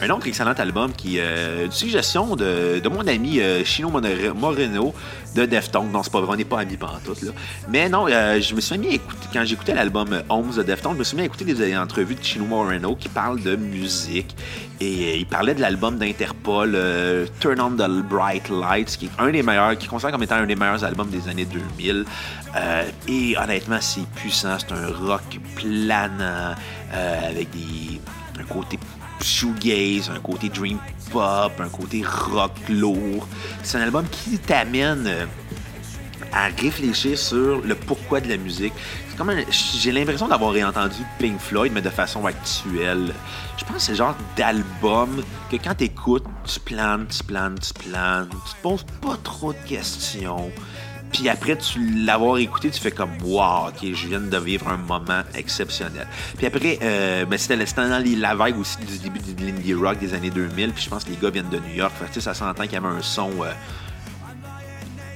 un autre excellent album qui euh, une suggestion de, mon ami euh, Chino Moreno de Deftones. Non, c'est pas vrai, on n'est pas amis pantoute, là. Mais non, je me suis mis à écouter, quand j'écoutais l'album Homes de Deftones, je me suis mis à écouter des entrevues de Chino Moreno qui parlent de musique. Et il parlait de l'album d'Interpol, Turn on the Bright Lights, qui est un des meilleurs, qui considère comme étant un des meilleurs albums des années 2000. et honnêtement, c'est puissant, c'est un rock planant, avec des, un côté shoegaze, un côté dream pop, un côté rock lourd. C'est un album qui t'amène euh, à réfléchir sur le pourquoi de la musique. C'est comme j'ai l'impression d'avoir réentendu Pink Floyd, mais de façon actuelle. Je pense que c'est le genre d'album que quand t'écoutes, tu planes, tu planes, tu planes, tu te poses pas trop de questions. Puis après, tu l'avoir écouté, tu fais comme Wow, ok, je viens de vivre un moment exceptionnel. Puis après, euh, ben, c'était dans la vague aussi du début de l'indie rock des années 2000. Puis je pense que les gars viennent de New York. Fait que, tu ça s'entend qu'il y avait un son euh,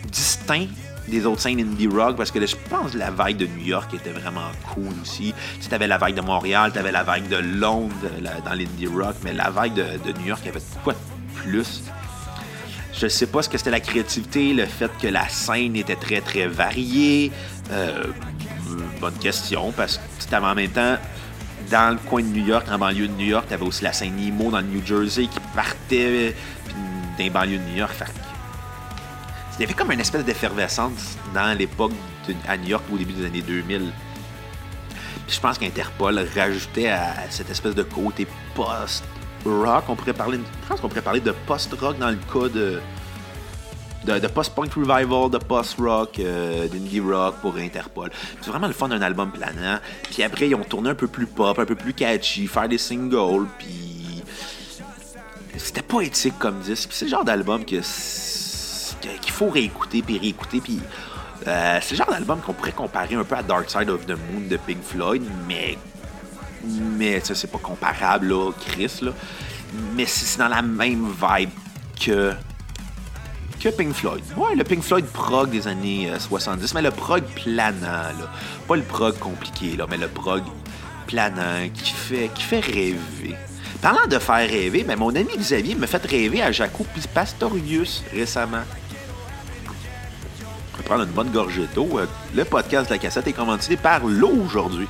distinct des autres scènes indie rock parce que là, je pense que la vague de New York était vraiment cool aussi. Tu sais, t'avais la vague de Montréal, t'avais la vague de Londres dans l'indie rock, mais la vague de, de New York, avait quoi de plus? Je sais pas ce que c'était la créativité, le fait que la scène était très très variée. Euh, bonne question, parce que en même temps, dans le coin de New York, en banlieue de New York, tu avais aussi la scène emo dans le New Jersey qui partait les banlieues de New York. Il y avait comme une espèce d'effervescence dans l'époque à New York au début des années 2000. Puis je pense qu'Interpol rajoutait à cette espèce de côté post-rock, on pourrait parler, je pense qu'on pourrait parler de post-rock dans le cas de, de, post-punk revival, de post-rock, euh, d'indie rock pour Interpol. C'est vraiment le fun d'un album planant. Puis après, ils ont tourné un peu plus pop, un peu plus catchy, faire des singles, puis c'était pas éthique comme disque. C'est le genre d'album qu'il faut réécouter, puis réécouter, puis euh, c'est le genre d'album qu'on pourrait comparer un peu à Dark Side of the Moon de Pink Floyd, mais mais ça c'est pas comparable là, Chris là. Mais c'est dans la même vibe que que Pink Floyd. Ouais, le Pink Floyd prog des années euh, 70, mais le prog planant. Pas le prog compliqué, là, mais le prog planant qui fait, qui fait rêver. Parlant de faire rêver, ben, mon ami Xavier me fait rêver à Jaco Pastorius récemment. Prendre une bonne gorgée d'eau. Euh, Le podcast de la cassette est commandité par l'eau aujourd'hui.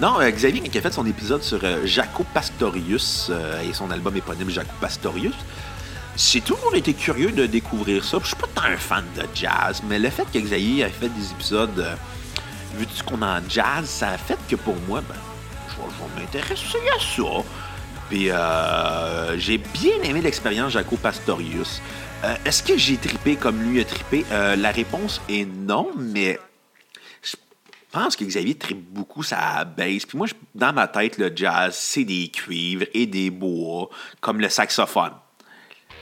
Non, euh, Xavier, qui a fait son épisode sur euh, Jaco Pastorius euh, et son album éponyme Jaco Pastorius, j'ai toujours été curieux de découvrir ça. Je suis pas tant un fan de jazz, mais le fait que Xavier ait fait des épisodes vu tout ce qu'on a en jazz, ça a fait que pour moi, ben, je vais, m'intéresser à ça. Puis euh, j'ai bien aimé l'expérience Jaco Pastorius. Est-ce que j'ai tripé comme lui a tripé? La réponse est non, mais pense que Xavier tripe beaucoup sa bass. Puis moi, je- dans ma tête, le jazz, c'est des cuivres et des bois, comme le saxophone.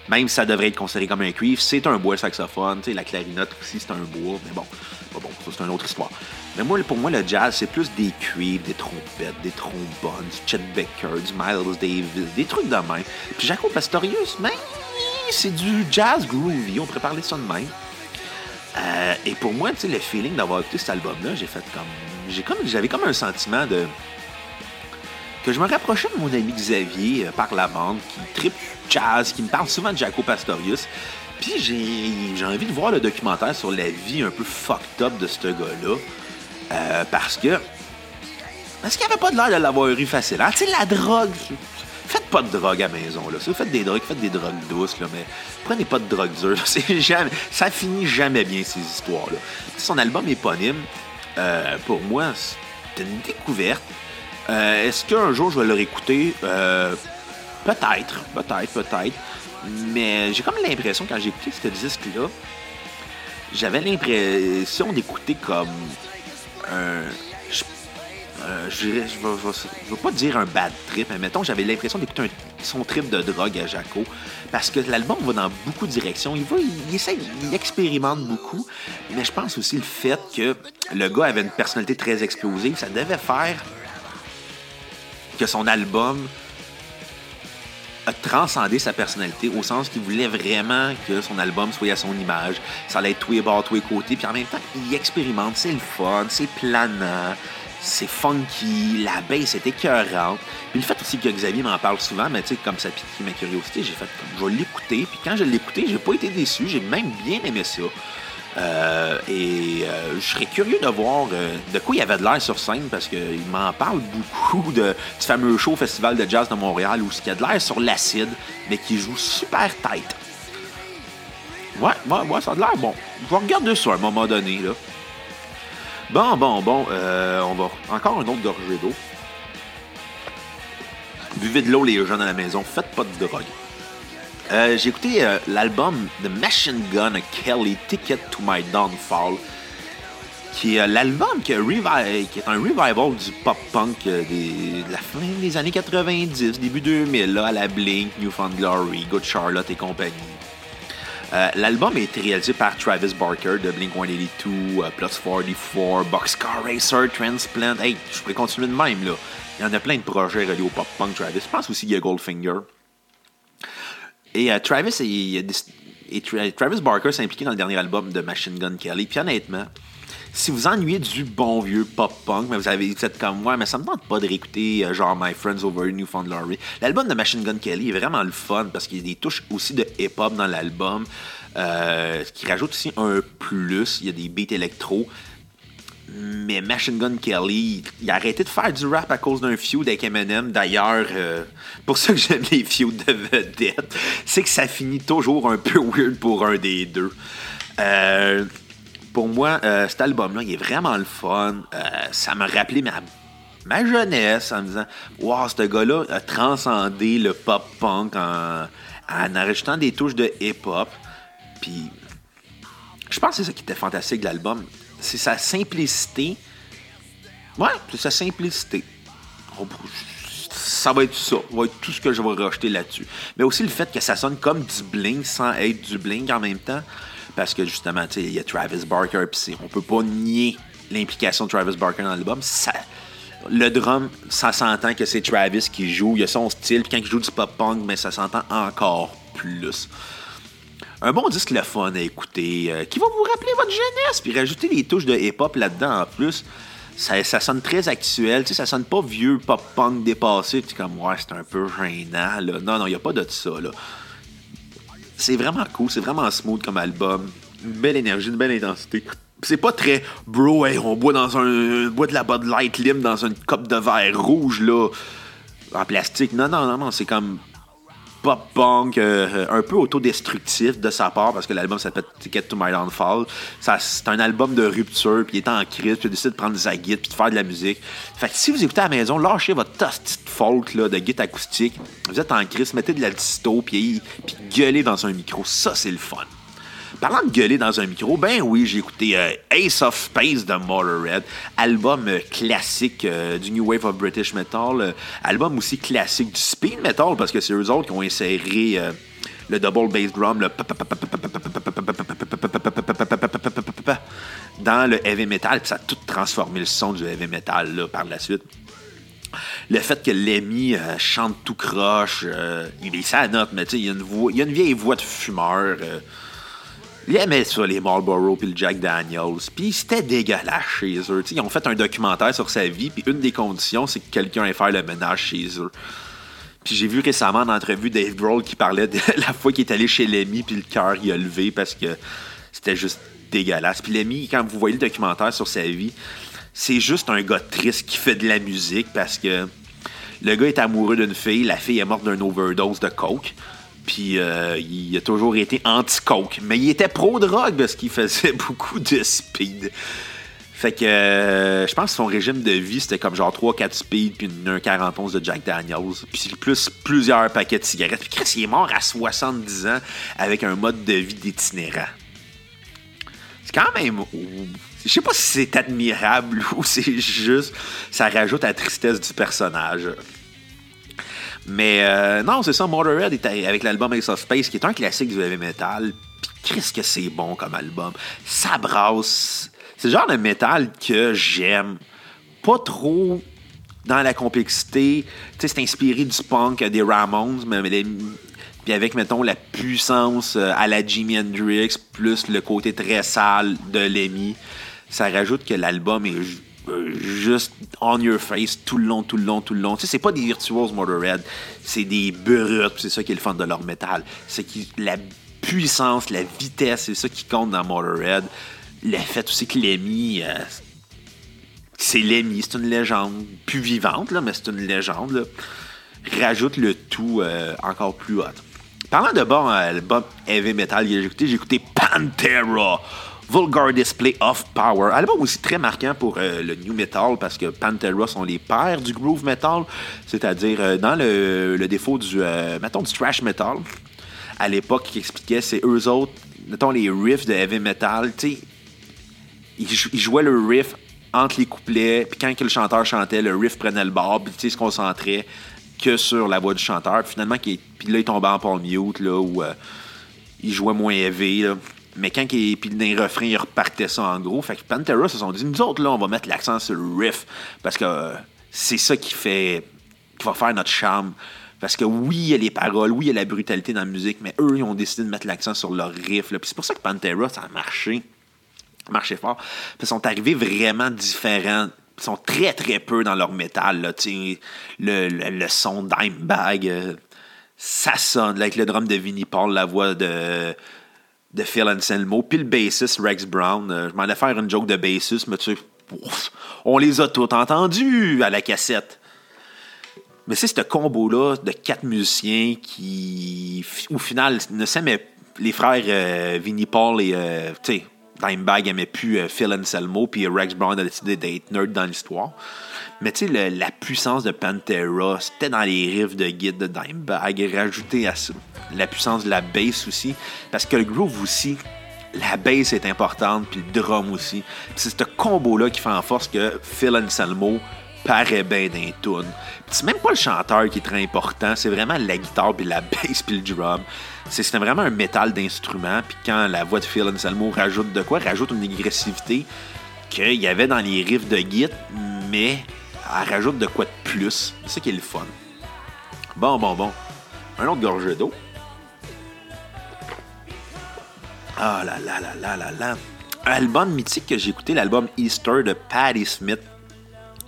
Même si ça devrait être considéré comme un cuivre, c'est un bois le saxophone. Tu sais, la clarinette aussi, c'est un bois. Mais bon, bon, ça c'est une autre histoire. Mais moi, pour moi, le jazz, c'est plus des cuivres, des trompettes, des trombones, du Chet Baker, du Miles Davis, des trucs de même. Puis Jaco Pastorius, ben, c'est du jazz groovy, on pourrait parler ça de même. Euh, et pour moi, tu sais, le feeling d'avoir écouté cet album-là, j'ai fait comme. J'ai comme. J'avais comme un sentiment de. Que je me rapprochais de mon ami Xavier euh, par la bande, qui tripe jazz, qui me parle souvent de Jaco Pastorius. Puis j'ai j'ai envie de voir le documentaire sur la vie un peu fucked up de ce gars-là. Euh, parce que. Parce qu'il avait pas de l'air de l'avoir eu facile. hein. Tu sais, la drogue. Faites pas de drogue à maison. Là. Si vous faites des drogues, faites des drogues douces. Là, mais prenez pas de drogue dure. [LAUGHS] Ça finit jamais bien, ces histoires-là. Son album éponyme, euh, pour moi, c'est une découverte. Euh, Est-ce qu'un jour je vais le réécouter? Euh, peut-être, peut-être, peut-être. Mais j'ai comme l'impression, quand j'ai écouté ce disque-là, j'avais l'impression d'écouter comme un. Euh, je je vais pas dire un bad trip, mais mettons, j'avais l'impression d'écouter son trip de drogue à Jaco. Parce que l'album va dans beaucoup de directions. Il va, il essaie, il expérimente beaucoup. Mais je pense aussi le fait que le gars avait une personnalité très explosive. Ça devait faire que son album a transcendé sa personnalité au sens qu'il voulait vraiment que son album soit à son image. Ça allait être tous les bords, tous les côtés. Puis en même temps, il expérimente. C'est le fun, c'est planant, c'est funky, la bass est écœurante. Puis le fait aussi que Xavier m'en parle souvent, mais tu sais, comme ça pique ma curiosité, j'ai fait je vais l'écouter. Puis quand je l'ai écouté, j'ai pas été déçu. J'ai même bien aimé ça. Euh, et euh, je serais curieux de voir euh, de quoi il avait de l'air sur scène parce qu'il m'en parle beaucoup de, du fameux show Festival de Jazz de Montréal où il y a de l'air sur l'acide, mais qui joue super tight. Ouais, ouais, ouais, ça a de l'air bon. Je vais regarder ça à un moment donné. Là. Bon, bon, bon, euh, on va encore une autre gorgée d'eau. Buvez de l'eau, les jeunes à la maison. Faites pas de drogue. Euh, j'ai écouté euh, l'album The Machine Gun Kelly Ticket to My Downfall, qui est l'album qui, qui, est un revival du pop-punk de la fin des années 90, début 2000, là, à la Blink, New Found Glory, Good Charlotte et compagnie. L'album a été réalisé par Travis Barker de Blink 182, Plus 44, Boxcar Racer, Transplant. Hey, je pourrais continuer de même, là. Il y en a plein de projets reliés au pop-punk, Travis. Je pense aussi qu'il y a Goldfinger. Et euh, Travis, et, Travis Barker s'est impliqué dans le dernier album de Machine Gun Kelly. Puis honnêtement, si vous ennuyez du bon vieux pop-punk, mais vous avez fait comme moi, mais ça me tente pas de réécouter euh, genre My Friends Over Newfound Glory. L'album de Machine Gun Kelly est vraiment le fun parce qu'il y a des touches aussi de hip-hop dans l'album. Euh, qui rajoute aussi un plus. Il y a des beats électro. Mais Machine Gun Kelly, il a arrêté de faire du rap à cause d'un feud avec Eminem. D'ailleurs, euh, pour ça que j'aime les feuds de vedette, c'est que ça finit toujours un peu [LAUGHS] weird pour un des deux. Euh, pour moi, euh, cet album-là, il est vraiment le fun. ça m'a rappelé ma, ma jeunesse en me disant Wow, ce gars-là a transcendé le pop-punk en, en enregistrant des touches de hip-hop. Puis, je pense que c'est ça qui était fantastique de l'album c'est sa simplicité. Ouais, c'est sa simplicité. Ça va être ça. Ça va être tout ce que je vais rejeter là-dessus. Mais aussi le fait que ça sonne comme du bling sans être du bling en même temps. Parce que justement, il y a Travis Barker, puis on peut pas nier l'implication de Travis Barker dans l'album. le drum, ça s'entend que c'est Travis qui joue. Il y a son style. Puis quand il joue du pop-punk, mais ça s'entend encore plus un bon disque le fun à écouter, euh, qui va vous rappeler votre jeunesse, puis rajouter des touches de hip-hop là-dedans en plus. Ça, ça, sonne très actuel, ça sonne pas vieux pop-punk dépassé, tu comme, ouais, c'est un peu gênant. Non, non, il a pas de ça, là. C'est vraiment cool, c'est vraiment smooth comme album. Une belle énergie, une belle intensité. C'est pas très, bro, on boit dans un, boit de la Bud Light Lim dans une coupe de verre rouge, là, en plastique. Non, non, non, non, c'est comme pop-punk, euh, un peu autodestructif de sa part, parce que l'album s'appelle Ticket to My Downfall. C'est un album de rupture, puis il est en crise, puis il décide de prendre sa guitare, puis de faire de la musique. Fait que si vous écoutez à la maison, lâchez votre petite folk là, de guitare acoustique, vous êtes en crise, mettez de la disto, puis, puis gueulez dans un micro. Ça, c'est le fun. Parlant de gueuler dans un micro, ben oui, j'ai écouté euh, Ace of Space de Motorhead, album euh, classique euh, du New Wave of British Metal, album aussi classique du speed metal parce que c'est eux autres qui ont inséré le double bass drum, le dans le heavy metal, puis ça a tout transformé le son du heavy metal par la suite. Le fait que Lemmy chante tout croche, il est sa note, mais tu sais, il y, a une vieille voix de fumeur. Il aimait ça, les Marlboro puis le Jack Daniels. Puis c'était dégueulasse chez eux. ils ont fait un documentaire sur sa vie, puis une des conditions, c'est que quelqu'un ait faire le ménage chez eux. Puis j'ai vu récemment en entrevue Dave Grohl qui parlait de [LAUGHS] la fois qu'il est allé chez Lemmy, puis le cœur il a levé parce que c'était juste dégueulasse. Puis Lemmy, quand vous voyez le documentaire sur sa vie, c'est juste un gars triste qui fait de la musique parce que le gars est amoureux d'une fille, la fille est morte d'une overdose de coke. Puis euh, il a toujours été anti-coke. Mais il était pro-drogue parce qu'il faisait [LAUGHS] beaucoup de speed. Fait que euh, je pense que son régime de vie, c'était comme genre 3-4 speed puis un 41 de Jack Daniels. Puis plus plusieurs paquets de cigarettes. Puis Chris, il est mort à 70 ans avec un mode de vie d'itinérant. C'est quand même. Je sais pas si c'est admirable [LAUGHS] ou c'est juste. Ça rajoute à la tristesse du personnage. Mais euh, non, c'est ça, Motorhead avec l'album Ace of Space, qui est un classique du heavy metal. Puis qu'est-ce que c'est bon comme album. Ça brasse. C'est le genre de métal que j'aime. Pas trop dans la complexité. Tu sais, c'est inspiré du punk des Ramones, mais, puis avec, mettons, la puissance euh, à la Jimi Hendrix, plus le côté très sale de Lemmy. Ça rajoute que l'album est juste on your face tout le long, tout le long, tout le long. Tu sais, c'est pas des virtuoses Motorhead, c'est des brutes, c'est ça qui est le fun de leur métal. C'est que la puissance, la vitesse, c'est ça qui compte dans Motorhead. Le fait aussi que Lemmy, euh, c'est Lemmy, c'est une légende, plus vivante, là, mais c'est une légende. Rajoute le tout euh, encore plus hot. Parlant de bon album heavy metal j'ai écouté, j'ai écouté Pantera. Vulgar Display of Power. Album aussi très marquant pour euh, le new metal parce que Pantera sont les pères du groove metal, c'est-à-dire euh, dans le, défaut du, euh, mettons, du thrash metal. à l'époque qui expliquait, c'est eux autres, mettons les riffs de heavy metal, tu sais, ils, jouaient le riff entre les couplets, puis quand le chanteur chantait, le riff prenait le bord, puis il se concentrait que sur la voix du chanteur. Puis finalement, puis là, il tombait en palm mute, là, où euh, il jouait moins heavy, là. Mais quand il, puis dans les refrains, il repartait ça en gros. Fait que Pantera se sont dit, nous autres, là, on va mettre l'accent sur le riff, parce que euh, c'est ça qui fait, qui va faire notre charme. Parce que oui, il y a les paroles, oui, il y a la brutalité dans la musique, mais eux, ils ont décidé de mettre l'accent sur leur riff. Puis c'est pour ça que Pantera, ça a marché. Marché fort. Puis ils sont arrivés vraiment différents. Ils sont très, très peu dans leur métal. Là, le, le, le son Dimebag, euh, ça sonne. avec le drum de Vinnie Paul, la voix de, de Phil Anselmo. Puis le bassiste Rex Brown. Euh, je m'en allais faire une joke de bassiste, mais tu sais, on les a tous entendus à la cassette. Mais c'est ce combo-là de quatre musiciens qui, au final, ne s'aimaient. Les frères euh, Vinnie Paul et, euh, Dimebag aimait plus euh, Phil Anselmo, puis Rex Brown a décidé d'être nerd dans l'histoire. Mais tu sais, la puissance de Pantera, c'était dans les riffs de guide de Dimebag, rajouté à ça la puissance de la bass aussi, parce que le groove aussi, la bass est importante, puis le drum aussi. c'est ce combo-là qui fait en force que Phil Anselmo paraît bien dans les tunes. C'est même pas le chanteur qui est très important, c'est vraiment la guitare, puis la [LAUGHS] bass, puis le drum. C'est vraiment un métal d'instrument, puis quand la voix de Phil Anselmo rajoute de quoi, rajoute une agressivité qu'il y avait dans les riffs de Git, mais elle rajoute de quoi de plus. C'est ça qui est le fun. Bon, bon, bon. Un autre gorgée d'eau. Ah là là là là là là. Album mythique que j'ai écouté, l'album Easter de Patti Smith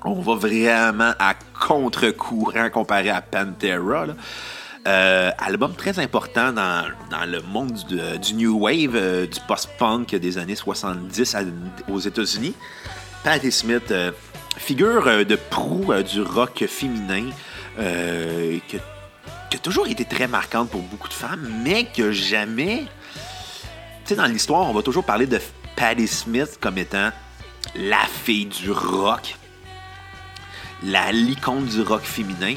on va vraiment à contre-courant comparé à Pantera. Euh, album très important dans, le monde du, New Wave, euh, du post-punk des années 70 aux États-Unis. Patti Smith, euh, figure de proue du rock féminin, qui, a toujours été très marquante pour beaucoup de femmes, mais que jamais. Tu sais, dans l'histoire, on va toujours parler de Patti Smith comme étant la fille du rock la l'icône du rock féminin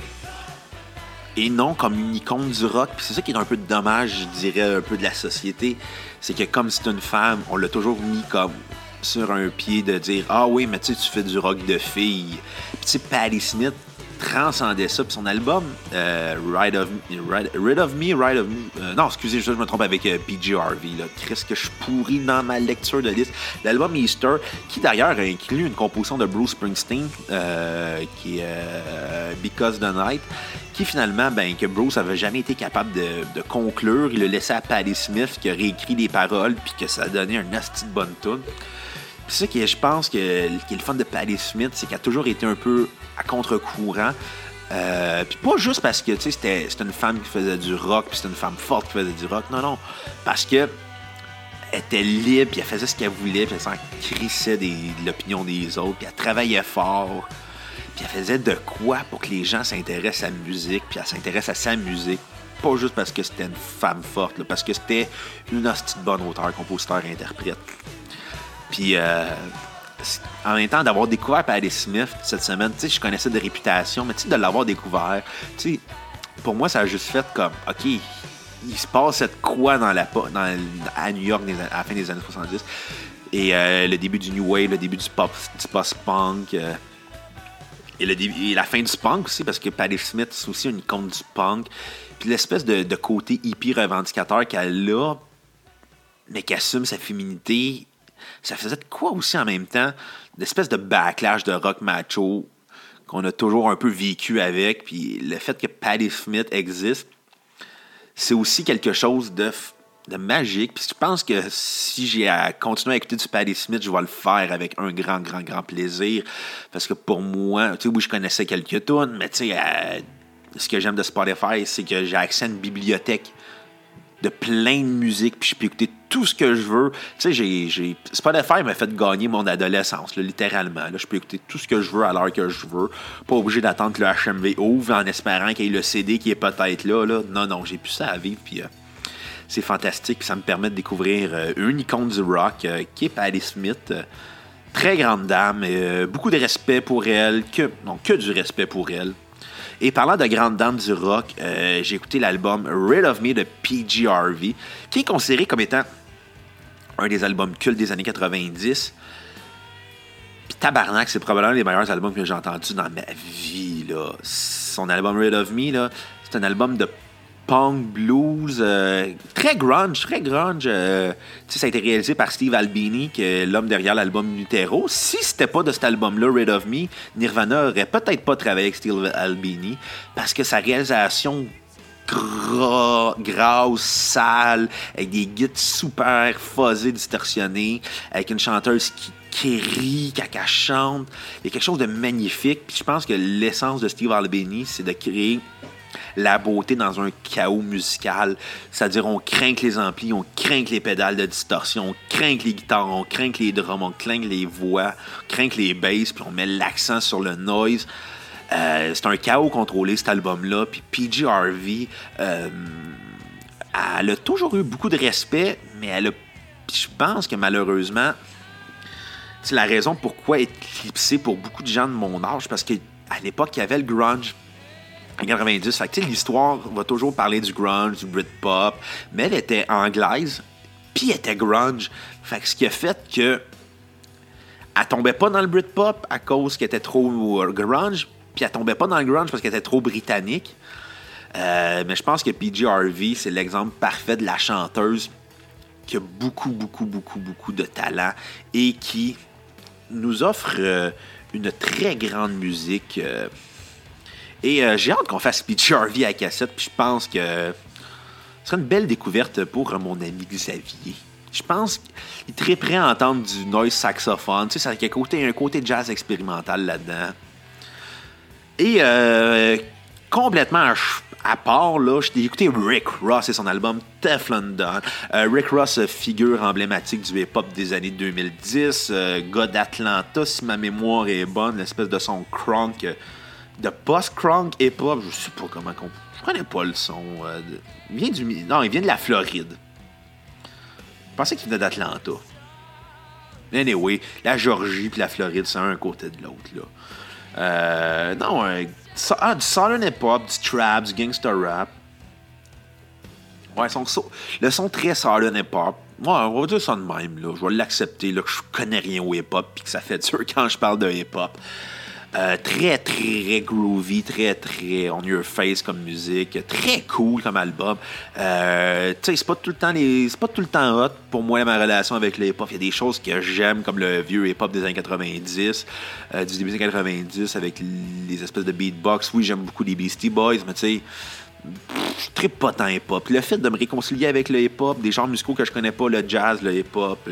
et non comme une icône du rock. c'est ça qui est un peu dommage, je dirais, un peu de la société. C'est que comme c'est une femme, on l'a toujours mis comme sur un pied de dire Ah oui, mais tu tu fais du rock de fille. Puis tu sais, Smith, transcendait ça. Puis son album, euh, Ride of, Rid of Me, Ride of Me. Euh, non, excusez, je me trompe avec euh, PG Harvey. Qu'est-ce que je pourris dans ma lecture de liste. L'album Easter, qui d'ailleurs inclut une composition de Bruce Springsteen, qui est Because the Night, qui finalement, ben, que Bruce avait jamais été capable de, conclure. Il le laissé à Patti Smith, qui a réécrit les paroles, puis que ça a donné un nasty de bonne tune. Puis ça qui je pense, que, le fun de Patti Smith, c'est qu'elle a toujours été un peu à contre-courant. Euh, puis pas juste parce que c'était une femme qui faisait du rock, puis c'était une femme forte qui faisait du rock. Non, non. Parce que elle était libre, puis elle faisait ce qu'elle voulait, puis elle s'en crissait de l'opinion des autres, puis elle travaillait fort, puis elle faisait de quoi pour que les gens s'intéressent à la musique, puis elle s'intéresse à sa musique. Pas juste parce que c'était une femme forte, parce que c'était une hostie de bonne auteur, compositeur, interprète. Puis, euh, en même temps, d'avoir découvert Patti Smith cette semaine, tu sais, je connaissais de réputation, mais tu sais, de l'avoir découvert, tu sais, pour moi, ça a juste fait comme, OK, il se passe cette quoi dans la, à New York à la fin des années 70. Et euh, le début du New Wave, le début du, pop, du post-punk. Euh, et, le la fin du punk aussi, parce que Patti Smith, c'est aussi une icône du punk. Puis l'espèce de, de, côté hippie revendicateur qu'elle a, mais qui assume sa féminité ça faisait quoi aussi en même temps? L'espèce de backlash de rock macho qu'on a toujours un peu vécu avec. Puis le fait que Patti Smith existe, c'est aussi quelque chose de, de magique. Puis je pense que si j'ai à continuer à écouter du Patti Smith, je vais le faire avec un grand, grand, grand plaisir. Parce que pour moi, tu sais, oui, je connaissais quelques tunes, mais tu sais, euh, ce que j'aime de Spotify, c'est que j'ai accès à une bibliothèque de plein de musique, puis je peux écouter tout ce que je veux. Tu sais, j'ai, Spotify m'a fait gagner mon adolescence, littéralement. Là, je peux écouter tout ce que je veux à l'heure que je veux. Pas obligé d'attendre que le HMV ouvre en espérant qu'il y ait le CD qui est peut-être là, là. Non, non, j'ai plus ça à vivre, puis... Euh, c'est fantastique, puis ça me permet de découvrir euh, une icône du rock, euh, qui est Patti Smith. très grande dame, beaucoup de respect pour elle, que, non, que du respect pour elle. Et parlant de grandes dames du rock, euh, j'ai écouté l'album Rid of Me de PG Harvey, qui est considéré comme étant un des albums cultes des années 90. Puis Tabarnak, c'est probablement des meilleurs albums que j'ai entendus dans ma vie. Là. Son album Rid of Me, là, c'est un album de punk, blues, euh, très grunge, très grunge. Euh, ça a été réalisé par Steve Albini, qui est l'homme derrière l'album Nutero. Si c'était pas de cet album-là, Rid of Me, Nirvana aurait peut-être pas travaillé avec Steve Albini, parce que sa réalisation gras, sale, avec des guides super fuzzés, distorsionnés, avec une chanteuse qui, qui rit, qui chante. Il y a quelque chose de magnifique. Puis je pense que l'essence de Steve Albini, c'est de créer la beauté dans un chaos musical. C'est-à-dire, on craint les amplis, on craint les pédales de distorsion, on craint les guitares, on craint les drums, on craint les voix, on craint les basses, puis on met l'accent sur le noise. Euh, c'est un chaos contrôlé, cet album-là. Puis PG Harvey, euh, elle a toujours eu beaucoup de respect, mais elle a, je pense que malheureusement, c'est la raison pourquoi est éclipsée pour beaucoup de gens de mon âge, parce qu'à l'époque, il y avait le grunge 90. Fait l'histoire va toujours parler du grunge, du Britpop, mais elle était anglaise, puis elle était grunge. Fait que ce qui a fait que elle tombait pas dans le Britpop à cause qu'elle était trop grunge, puis elle tombait pas dans le grunge parce qu'elle était trop britannique. Euh, mais je pense que PG Harvey, c'est l'exemple parfait de la chanteuse qui a beaucoup, beaucoup, beaucoup, beaucoup de talent et qui nous offre euh, une très grande musique. Euh, et euh, j'ai hâte qu'on fasse Peach Harvey à cassette, puis je pense que ce serait une belle découverte pour mon ami Xavier. Je pense qu'il est très prêt à entendre du noise saxophone. Tu sais, ça a un côté, un côté jazz expérimental là-dedans. Et euh, complètement à part, là, j'ai écouté Rick Ross et son album Teflon Don. Euh, Rick Ross, figure emblématique du hip-hop des années 2010, gars d'Atlanta, si ma mémoire est bonne, l'espèce de son crunk de post-crunk hip-hop, je sais pas comment qu'on. Je connais pas le son. Euh, il vient du. Non, il vient de la Floride. Je pensais qu'il venait d'Atlanta. Anyway, la Georgie puis la Floride, c'est un côté de l'autre, là. Euh, non, ah, du southern hip-hop, du trap, du gangster rap. Ouais, son, le son très southern hip-hop. Ouais, on va dire ça de même, là. Je vais l'accepter, là, que je connais rien au hip-hop puis que ça fait dur [LAUGHS] quand je parle de hip-hop. Euh, très, très groovy, très, très on your face comme musique, très cool comme album. Euh, tu sais, c'est pas tout le temps les, c'est pas tout le temps hot pour moi ma relation avec le hip-hop. Il y a des choses que j'aime comme le vieux hip-hop des années 90, euh, du début des années 90 avec les espèces de beatbox. Oui, j'aime beaucoup les Beastie Boys, mais tu sais, je très pas tant hip-hop. Le fait de me réconcilier avec le hip-hop, des genres musicaux que je connais pas, le jazz, le hip-hop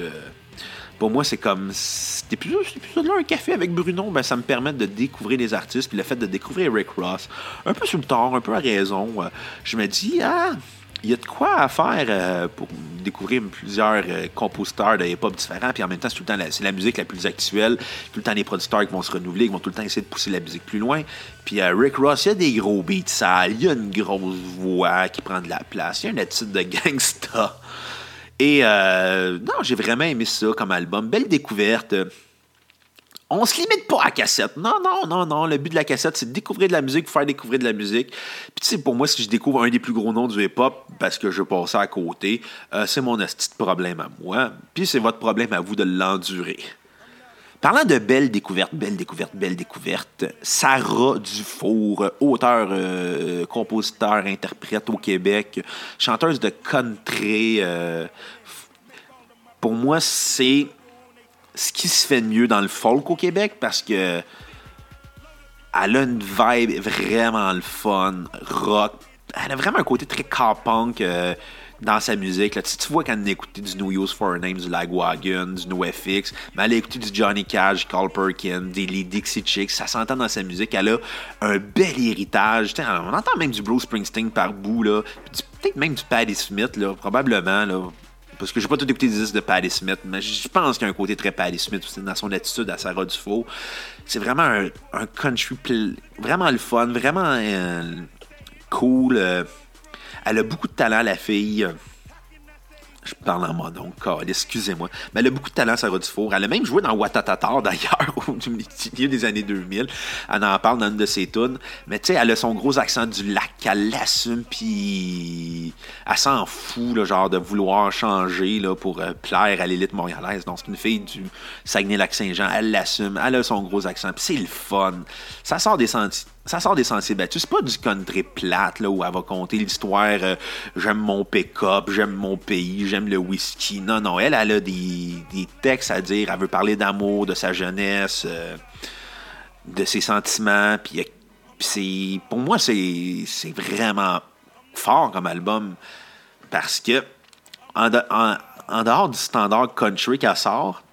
pour moi, c'est comme. C'était plus, plus là un café avec Bruno, ben, ça me permet de découvrir les artistes. Puis le fait de découvrir Rick Ross, un peu sur le tort, un peu à raison, euh, je me dis, ah, il y a de quoi à faire euh, pour découvrir plusieurs euh, compositeurs de hip-hop différents. Puis en même temps, c'est tout le temps la, musique la plus actuelle. Tout le temps les producteurs qui vont se renouveler, qui vont tout le temps essayer de pousser la musique plus loin. Puis Rick Ross, il y a des gros beats sales, il y a une grosse voix qui prend de la place, il y a une attitude de [LAUGHS] gangsta. Et euh, non, j'ai vraiment aimé ça comme album. Belle découverte. On se limite pas à cassette. Non, non, non, non. Le but de la cassette, c'est de découvrir de la musique, faire découvrir de la musique. Puis tu sais, pour moi, si je découvre un des plus gros noms du hip-hop parce que je passe à côté, euh, c'est mon petit problème à moi. Puis c'est votre problème à vous de l'endurer. Parlant de belles découvertes, belles découvertes, belles découvertes, Sarah Dufour, auteur, euh, compositeur, interprète au Québec, chanteuse de country. Euh, pour moi, c'est ce qui se fait de mieux dans le folk au Québec parce que elle a une vibe vraiment le fun, rock. Elle a vraiment un côté très car punk. Euh, dans sa musique. Là. Tu, tu vois quand a écouté du New Use for a Name, du Lagwagon, du NoFX, mais elle a écouté du Johnny Cash, Carl Perkins, des Dixie Chicks, ça s'entend dans sa musique. Elle a un bel héritage. on entend même du Bruce Springsteen par bout, là. peut-être même du Patti Smith, là, probablement. Là. Parce que j'ai pas tout écouté des disques de Patti Smith, mais je pense qu'il y a un côté très Patti Smith dans son attitude à Sarah Dufault. C'est vraiment un, country vraiment le fun, vraiment euh, cool. Euh, elle a beaucoup de talent, la fille. Je parlant à mon oncle, excusez-moi. Mais elle a beaucoup de talent, Sarah Dufour. Elle a même joué dans Watatata, [LAUGHS] d'ailleurs, au milieu des années 2000. Elle en parle dans une de ses tunes. Mais tu sais, elle a son gros accent du lac, elle l'assume, puis elle s'en fout, le genre de vouloir changer là, pour euh, plaire à l'élite montréalaise. Donc, c'est une fille du Saguenay-Lac-Saint-Jean. Elle l'assume, elle a son gros accent, puis c'est le fun. Ça sort des sentiers ça sort des sentiers battus. C'est pas du country plate là, où elle va compter l'histoire euh, j'aime mon pick-up, j'aime mon pays, j'aime le whisky. Non, non, elle, elle a des, textes à dire. Elle veut parler d'amour, de sa jeunesse, euh, de ses sentiments. Puis c'est, pour moi, c'est, vraiment fort comme album parce que en, en dehors du standard country qu'elle sort,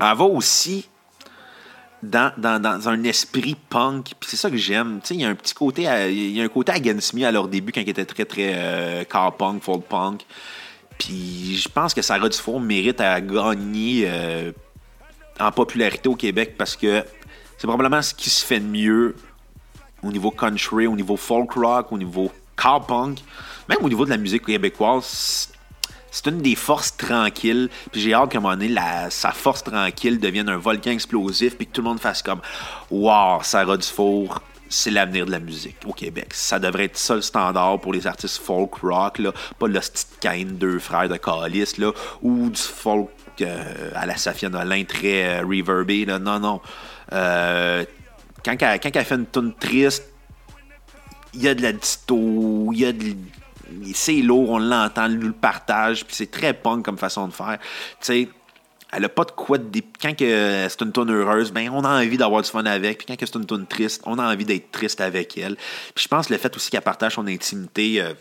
elle va aussi dans, un esprit punk. Puis c'est ça que j'aime. Il y a un petit côté, il y a un côté Against Me à leur début quand ils étaient très très euh, car punk, folk punk. Puis je pense que Sarah Dufour mérite à gagner euh, en popularité au Québec parce que c'est probablement ce qui se fait de mieux au niveau country, au niveau folk rock, au niveau car punk, même au niveau de la musique québécoise c'est une des forces tranquilles. Puis j'ai hâte qu'à un moment donné, sa force tranquille devienne un volcan explosif. Puis que tout le monde fasse comme Wow, Sarah Dufour, c'est l'avenir de la musique au Québec. Ça devrait être ça le standard pour les artistes folk rock, là. pas le Kane, deux frères de Calis, là, ou du folk euh, à la Safia Nolin très euh, reverbé. Là. Non, non. Euh, quand, elle, quand elle fait une tune triste, il y a de la disto, il y a de c'est lourd, on l'entend, nous le partage, puis c'est très punk comme façon de faire. Tu sais, elle a pas de quoi de quand que c'est une tonne heureuse ben on a envie d'avoir du fun avec puis quand c'est une tonne triste on a envie d'être triste avec elle puis je pense le fait aussi qu'elle partage son intimité euh,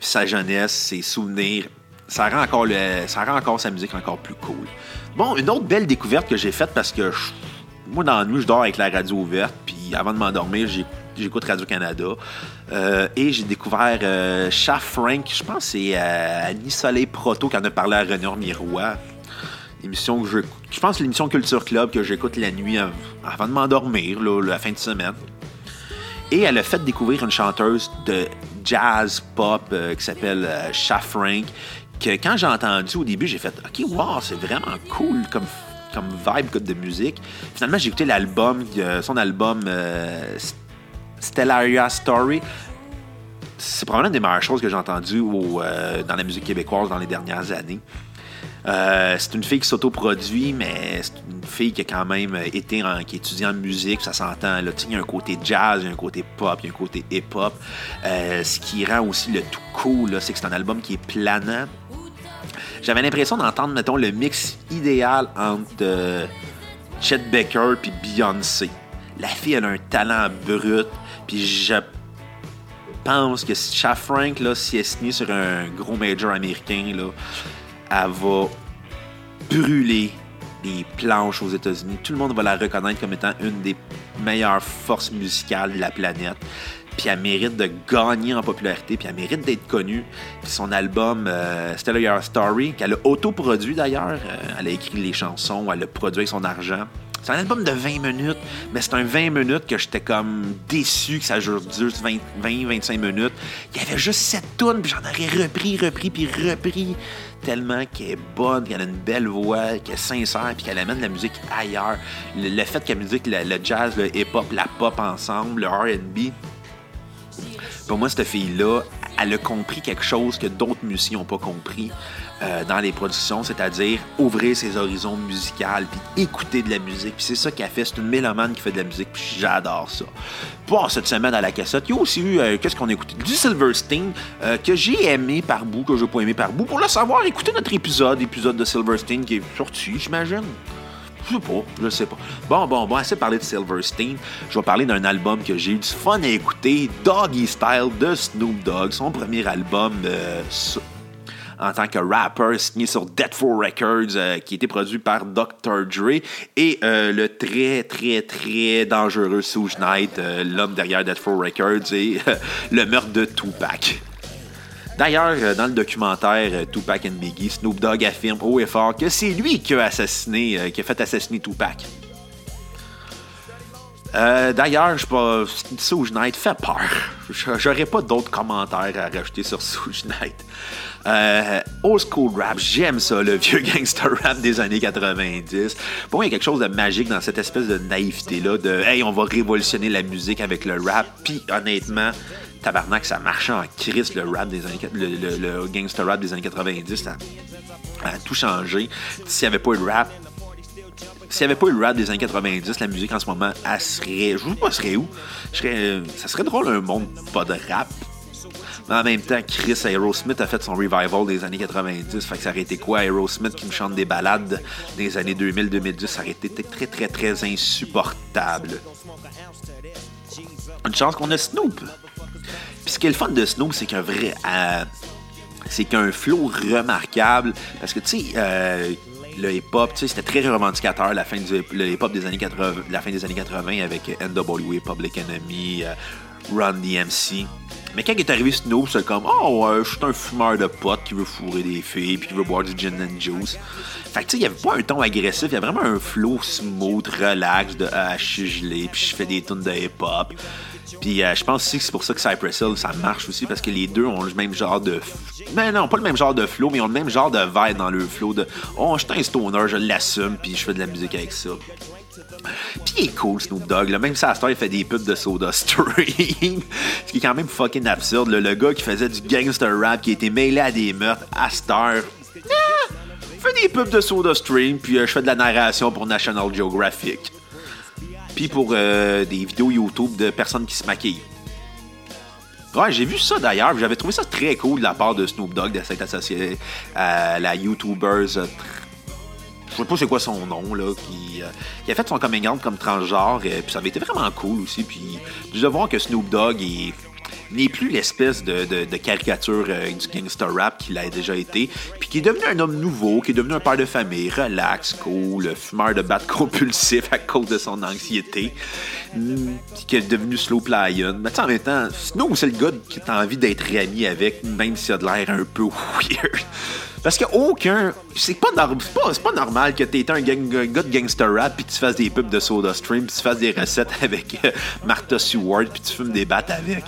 sa jeunesse ses souvenirs ça rend encore le, ça rend encore sa musique encore plus cool bon une autre belle découverte que j'ai faite parce que moi dans la nuit je dors avec la radio ouverte puis avant de m'endormir j'ai j'écoute Radio-Canada. Euh, et j'ai découvert euh, Frank, je pense que c'est euh, Annie Soleil Proto qui en a parlé à René Miroir. Émission que je, je pense l'émission Culture Club que j'écoute la nuit avant de m'endormir, la fin de semaine. Et elle a fait découvrir une chanteuse de jazz pop qui s'appelle Chef Frank. Que quand j'ai entendu au début, j'ai fait OK, wow, c'est vraiment cool comme comme vibe de musique. Finalement, j'ai écouté l'album, son album Stellaria Story. C'est probablement une des meilleures choses que j'ai entendues euh, dans la musique québécoise dans les dernières années. Euh, c'est une fille qui s'autoproduit, mais c'est une fille qui a quand même été en, qui étudie en musique, ça s'entend. Là, il y a un côté jazz, il y a un côté pop, il y a un côté hip-hop. Euh, ce qui rend aussi le tout cool, c'est que c'est un album qui est planant. J'avais l'impression d'entendre, mettons, le mix idéal entre Chet Baker et Beyoncé. La fille, elle a un talent brut. Puis je pense que si Frank, là, si elle est signée sur un gros major américain, là, elle va brûler les planches aux États-Unis. Tout le monde va la reconnaître comme étant une des meilleures forces musicales de la planète. Puis elle mérite de gagner en popularité, puis elle mérite d'être connue. Puis son album euh, Stellar Your Story, qu'elle a autoproduit d'ailleurs, euh, elle a écrit les chansons, elle a produit avec son argent. C'est un album de 20 minutes, mais c'est un 20 minutes que j'étais comme déçu que ça dure 20-25 minutes. Il y avait juste cette tune, puis j'en aurais repris, repris, puis repris. Tellement qu'elle est bonne, qu'elle a une belle voix, qu'elle est sincère, puis qu'elle amène la musique ailleurs. Le, fait qu'elle musique le, le jazz, le hip-hop, la pop ensemble, le RB, pour moi, cette fille-là, elle a compris quelque chose que d'autres musiciens n'ont pas compris. Euh, dans les productions, c'est-à-dire ouvrir ses horizons musicaux, puis écouter de la musique. Puis c'est ça qu'elle fait. C'est une mélomane qui fait de la musique, puis j'adore ça. Pour cette semaine à la cassette, il y a aussi eu, euh, qu'est-ce qu'on a écouté? Du Silverstein, euh, que j'ai aimé par bout, que je n'ai pas aimé par bout. Pour le savoir, écoutez notre épisode, épisode de Silverstein qui est sorti, j'imagine. Je sais pas, je sais pas. Bon, bon, bon, assez parler de Silverstein. Je vais parler d'un album que j'ai eu du fun à écouter, Doggy Style de Snoop Dogg, son premier album en tant que rapper signé sur Dead for Records, euh, qui été produit par Dr. Dre, et euh, le très, très, très dangereux Suge Knight, euh, l'homme derrière for Records, et le meurtre de Tupac. D'ailleurs, dans le documentaire Tupac and Biggie, Snoop Dogg affirme haut et fort que c'est lui qui a assassiné, qui a fait assassiner Tupac. Euh, D'ailleurs, je pas. Suge Knight fait peur. J'aurais pas d'autres commentaires à rajouter sur Suge Knight. Euh, old school rap, j'aime ça, le vieux [LAUGHS] gangster rap des années 90. Pour moi, il y a quelque chose de magique dans cette espèce de naïveté-là, de hey, on va révolutionner la musique avec le rap. Puis honnêtement, tabarnak, ça marchait en crise le rap des années, le, le, gangster rap des années 90. Ça a tout changé. S'il n'y avait pas eu le rap, s'il n'y avait pas eu le rap des années 90, la musique en ce moment, elle serait. Je ne sais pas, où. serais, ça serait drôle un monde pas de rap. Mais en même temps, Chris Aerosmith a fait son revival des années 90. Fait que ça aurait été quoi? Aerosmith qui me chante des balades des années 2000-2010, ça aurait été très, très, très insupportable. Une chance qu'on a Snoop. Puis ce qui est le fun de Snoop, c'est qu'un vrai. Euh, c'est qu'un flow remarquable. Parce que, tu sais, euh, le hip-hop, c'était très revendicateur la fin du hip-hop des années 80, la fin des années 80 avec NWA, Public Enemy, euh, Run DMC. Mais quand il est arrivé Snoop, c'est comme Oh, je suis un fumeur de potes qui veut fourrer des filles puis qui veut boire du gin and juice. Fait que tu sais, il y avait pas un ton agressif, il y a vraiment un flow smooth, relax de Ah, je suis gelé puis je fais des tunes de hip-hop. Puis euh, je pense aussi que c'est pour ça que Cypress Hill, ça marche aussi, parce que les deux ont le même genre de... Mais non, pas le même genre de flow, mais ils ont le même genre de vibe dans le flow de « Oh, je suis un stoner, je l'assume, puis je fais de la musique avec ça. » Puis il est cool, Snoop Dogg. Là. Même à il fait des pubs de Soda Stream. [LAUGHS] ce qui est quand même fucking absurde. Le gars qui faisait du gangster rap, qui était mêlé à des meurtres, à Star. Ah, fait des pubs de Soda Stream, puis euh, je fais de la narration pour National Geographic puis pour euh, des vidéos YouTube de personnes qui se maquillent. Ouais, j'ai vu ça d'ailleurs, j'avais trouvé ça très cool de la part de Snoop Dogg de s'être associé à la YouTuber. Euh, je sais pas c'est quoi son nom, là, qui, euh, a fait son coming out comme transgenre, et puis ça avait été vraiment cool aussi. Puis de voir que Snoop Dogg est n'est plus l'espèce de, caricature euh, du gangster rap qu'il a déjà été, puis qui est devenu un homme nouveau, qui est devenu un père de famille, relax, cool, fumeur de batte [LAUGHS] compulsif à cause de son anxiété, mm, qui est devenu slow playing. Mais en même temps, Snow, c'est le gars qui a envie d'être ami avec, même s'il a de l'air un peu [LAUGHS] weird. Parce que aucun. C'est pas, pas, pas, normal que t'aies un, gang, gars de gangster rap puis tu fasses des pubs de Soda Stream puis tu fasses des recettes [LAUGHS] avec euh, Martha Stewart puis tu fumes des battes avec.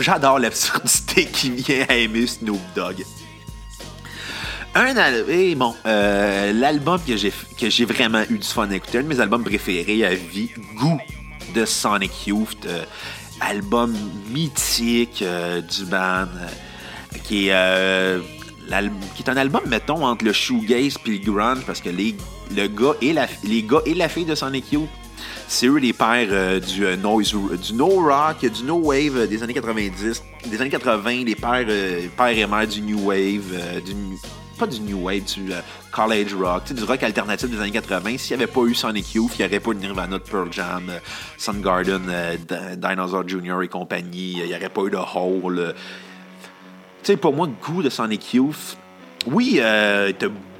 J'adore l'absurdité qui vient à aimer Snoop Dogg. Un eh, bon, euh, l'album que j'ai que j'ai vraiment eu du fun à un de mes albums préférés à vie, Goût de Sonic Youth, euh, album mythique euh, du band, qui est qui est un album mettons entre le shoegaze et le grunge parce que les le gars et la les gars et la fille de Sonic Youth c'est eux les pères euh, du euh, du no rock, du no wave euh, des années 90, des années 80, les pères, pères et mères du new wave, du, pas du new wave, du college rock, du rock alternatif des années 80. S'il n'y avait pas eu Sonic Youth, il n'y aurait pas eu Nirvana de Pearl Jam, Soundgarden, Dinosaur Jr. et compagnie, il n'y aurait pas eu de Hole. Tu sais, pour moi, le goût de Sonic Youth, oui, euh,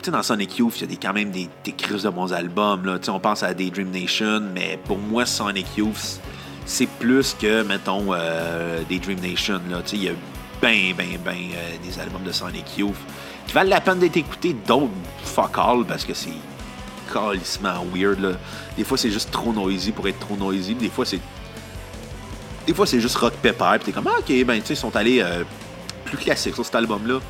dans Sonic Youth, il y a quand même des, des crises de bons albums. Là. On pense à Daydream Nation, mais pour moi, Sonic Youth, c'est plus que, mettons, euh, Daydream Nation. Il y a ben, ben, ben euh, des albums de Sonic Youth qui valent la peine d'être écoutés, d'autres fuck all, parce que c'est calissement weird. Là. Des fois, c'est juste trop noisy pour être trop noisy. Des fois, c'est. Des fois, c'est juste rock pepper. Puis t'es comme, ah, ok, ben, tu sais, ils sont allés euh, plus classiques sur cet album-là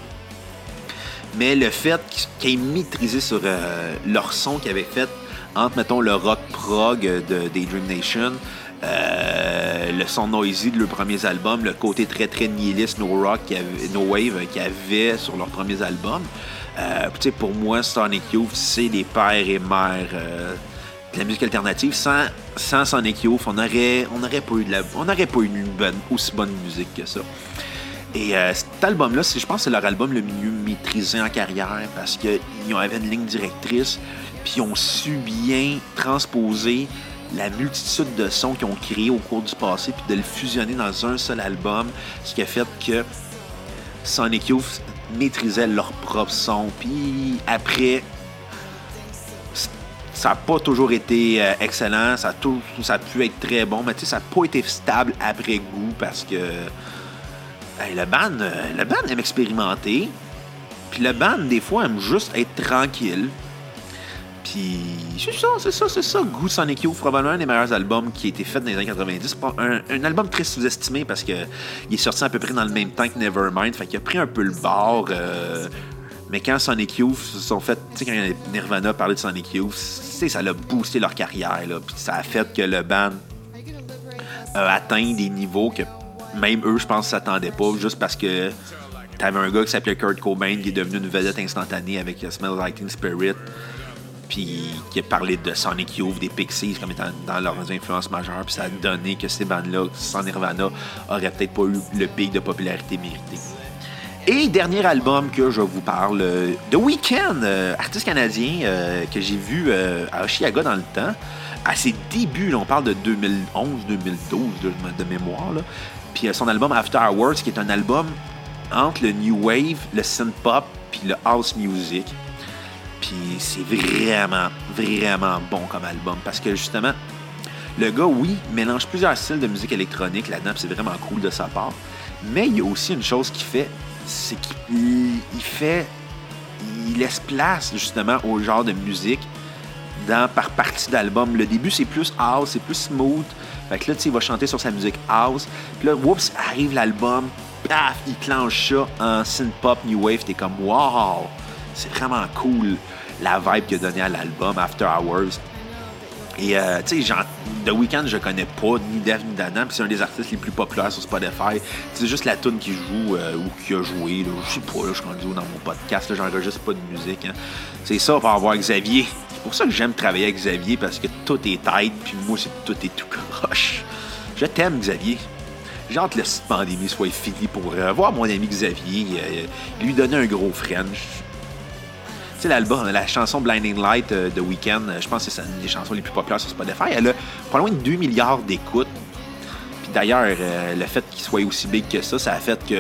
mais le fait qu'ils aient maîtrisé sur euh, leur son qu'ils avaient fait entre, mettons, le rock prog de Daydream Nation, euh, le son noisy de leurs premiers albums, le côté très très nihiliste no rock, no wave qu'ils avaient sur leurs premiers albums. Euh, pour moi, Sonic Youth, c'est des pères et mères de la musique alternative. Sans, sans Sonic Youth, on n'aurait on pas eu de la, on pas une bonne, aussi bonne musique que ça. Et euh, cet album-là, je pense que c'est leur album le mieux maîtrisé en carrière parce qu'ils avaient une ligne directrice, puis ils ont su bien transposer la multitude de sons qu'ils ont créés au cours du passé, puis de le fusionner dans un seul album, ce qui a fait que Sonic Youth maîtrisait leur propre son. Puis après, ça n'a pas toujours été euh, excellent, ça a, pu être très bon, mais ça n'a pas été stable après goût parce que le band, euh, le aime expérimenter. Puis le band, des fois, aime juste être tranquille. Puis c'est ça, c'est ça, c'est ça. Goût Sonic Youth, probablement un des meilleurs albums qui a été fait dans les années 90. Un, un album très sous-estimé parce que il est sorti à peu près dans le même temps que Nevermind. Fait qu'il a pris un peu le bord. Euh, mais quand Sonic Youth se sont fait, tu sais, quand Nirvana parlait de Sonic Youth, ça l'a boosté leur carrière. Là, puis ça a fait que le band a atteint des niveaux que même eux, je pense, s'attendaient pas, juste parce que t'avais un gars qui s'appelait Kurt Cobain qui est devenu une vedette instantanée avec Smell Like Teen Spirit puis qui a parlé de Sonic Youth, des Pixies comme étant dans leurs influences majeures, puis ça a donné que ces bandes-là, sans Nirvana, auraient peut-être pas eu le pic de popularité mérité. Et dernier album que je vous parle, euh, The Weeknd, euh, artiste canadien euh, que j'ai vu à Oshiaga dans le temps, à ses débuts, on parle de 2011-2012 de, mémoire, puis son album After Hours, qui est un album entre le New Wave, le synth pop, puis le house music. Puis c'est vraiment, vraiment bon comme album parce que justement, le gars, oui, mélange plusieurs styles de musique électronique là-dedans, c'est vraiment cool de sa part. Mais il y a aussi une chose qu'il fait, c'est qu'il fait, il laisse place justement au genre de musique dans, par partie d'album. Le début, c'est plus house, c'est plus smooth. Fait que là, il va chanter sur sa musique house. Puis là, whoops, arrive l'album, paf, il clenche ça en synth pop new wave. T'es comme, wow! C'est vraiment cool la vibe qu'il a donnée à l'album After Hours. Et euh, tu sais, The Weeknd, je connais pas ni Def ni Dana, puis c'est un des artistes les plus populaires sur Spotify. C'est juste la tune qui joue euh, ou qui a joué. Je sais pas, je suis dans mon podcast, j'enregistre pas de musique. Hein. C'est ça pour avoir Xavier. C'est pour ça que j'aime travailler avec Xavier, parce que tout est tête, puis moi, c'est tout est tout croche. Je t'aime, Xavier. J'ai hâte que la pandémie soit finie pour euh, voir mon ami Xavier, lui donner un gros French tu sais, l'album, la chanson Blinding Light euh, de Weekend, euh, je pense que c'est une des chansons les plus populaires sur Spotify. Elle a pas loin de 2 milliards d'écoutes. Puis d'ailleurs, euh, le fait qu'il soit aussi big que ça, ça a fait que.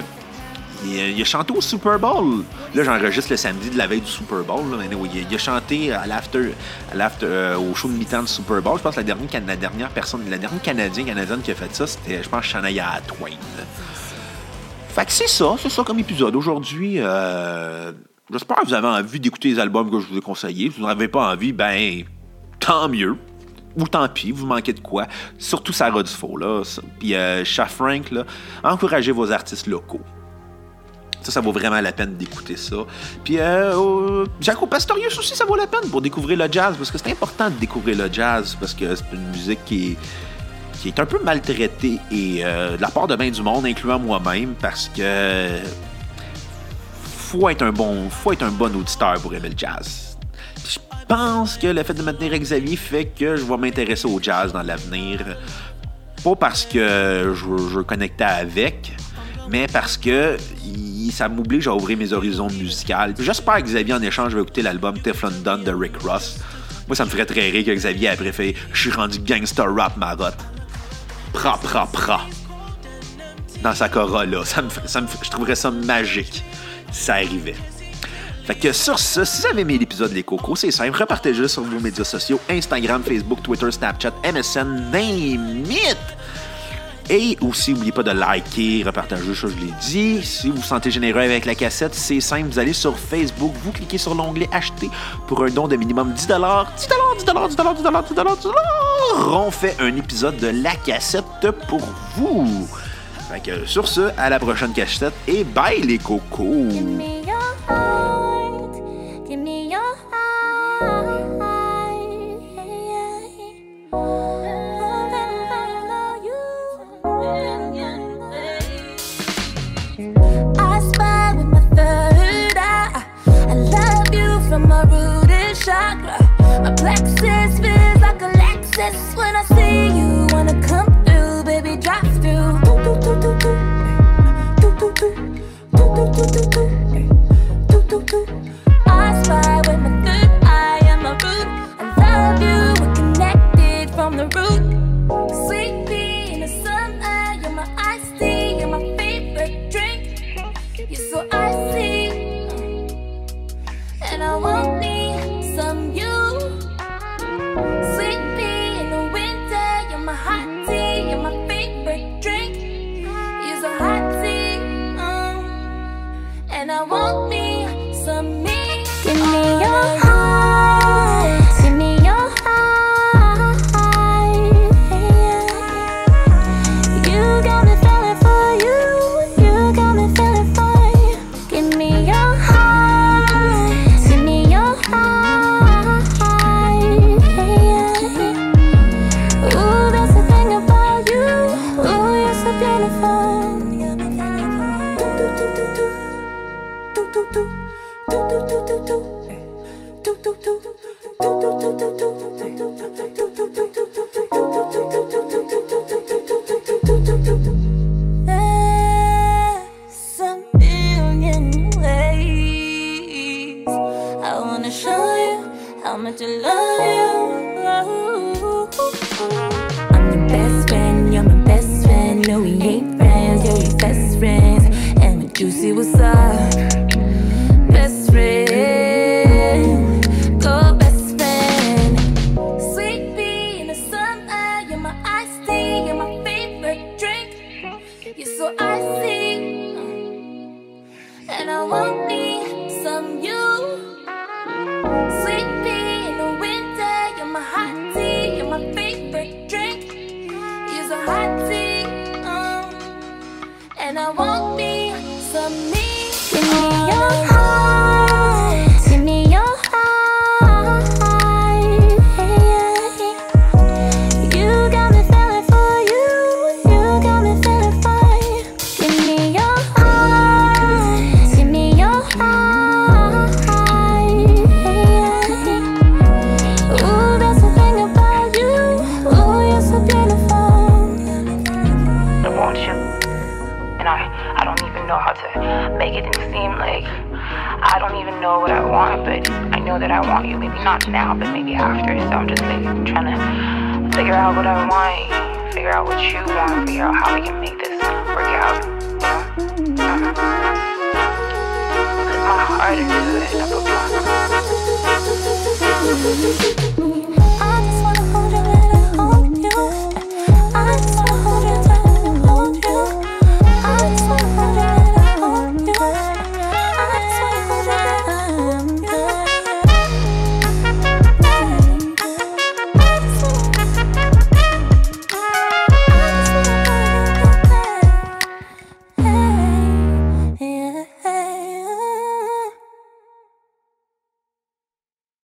Il a, chanté au Super Bowl. Là, j'enregistre le samedi de la veille du Super Bowl. il, a, chanté à l'after, au show de mi-temps du Super Bowl. Je pense que la dernière, personne, la dernière Canadienne, Canadienne qui a fait ça, c'était, je pense, Shania Twain. Fait que c'est ça, c'est ça comme épisode. Aujourd'hui, J'espère que vous avez envie d'écouter les albums que je vous ai conseillés. Si vous n'en avez pas envie, ben, tant mieux. Ou tant pis, vous manquez de quoi. Surtout Sarah Dufault, là. Puis euh, Frank, là. Encouragez vos artistes locaux. Ça, ça vaut vraiment la peine d'écouter ça. Puis euh, Jaco Pastorius aussi, ça vaut la peine pour découvrir le jazz. Parce que c'est important de découvrir le jazz. Parce que c'est une musique qui est un peu maltraitée et euh, de la part de bien du monde, incluant moi-même, parce que faut être un bon, faut être un bon auditeur pour aimer le jazz. je pense que le fait de maintenir Xavier fait que je vais m'intéresser au jazz dans l'avenir. Pas parce que je, je connectais avec, mais parce que ça m'oblige à ouvrir mes horizons musicaux. J'espère que Xavier, en échange, va écouter l'album Teflon Don de Rick Ross. Moi, ça me ferait très rire que Xavier après fait Je suis rendu gangster rap, marotte. Pra, pra, pra. Dans sa Corolla. Ça me, ça me, je trouverais ça magique ça arrivait. Fait que sur ce, si vous avez aimé l'épisode Les Cocos, c'est simple, repartagez sur vos médias sociaux, Instagram, Facebook, Twitter, Snapchat, MSN, name it! Et aussi, n'oubliez pas de liker, repartager, ça je l'ai dit. Si vous vous sentez généreux avec la cassette, c'est simple, vous allez sur Facebook, vous cliquez sur l'onglet Acheter pour un don de minimum 10 10 10 10 10 10 10 On fait un épisode de la cassette pour vous. Fait que sur ce, à la prochaine cachette et bye les cocos! how much I love you. I'm your best friend, you're my best friend. No, we ain't friends, you're best friends. And with Juicy, what's up?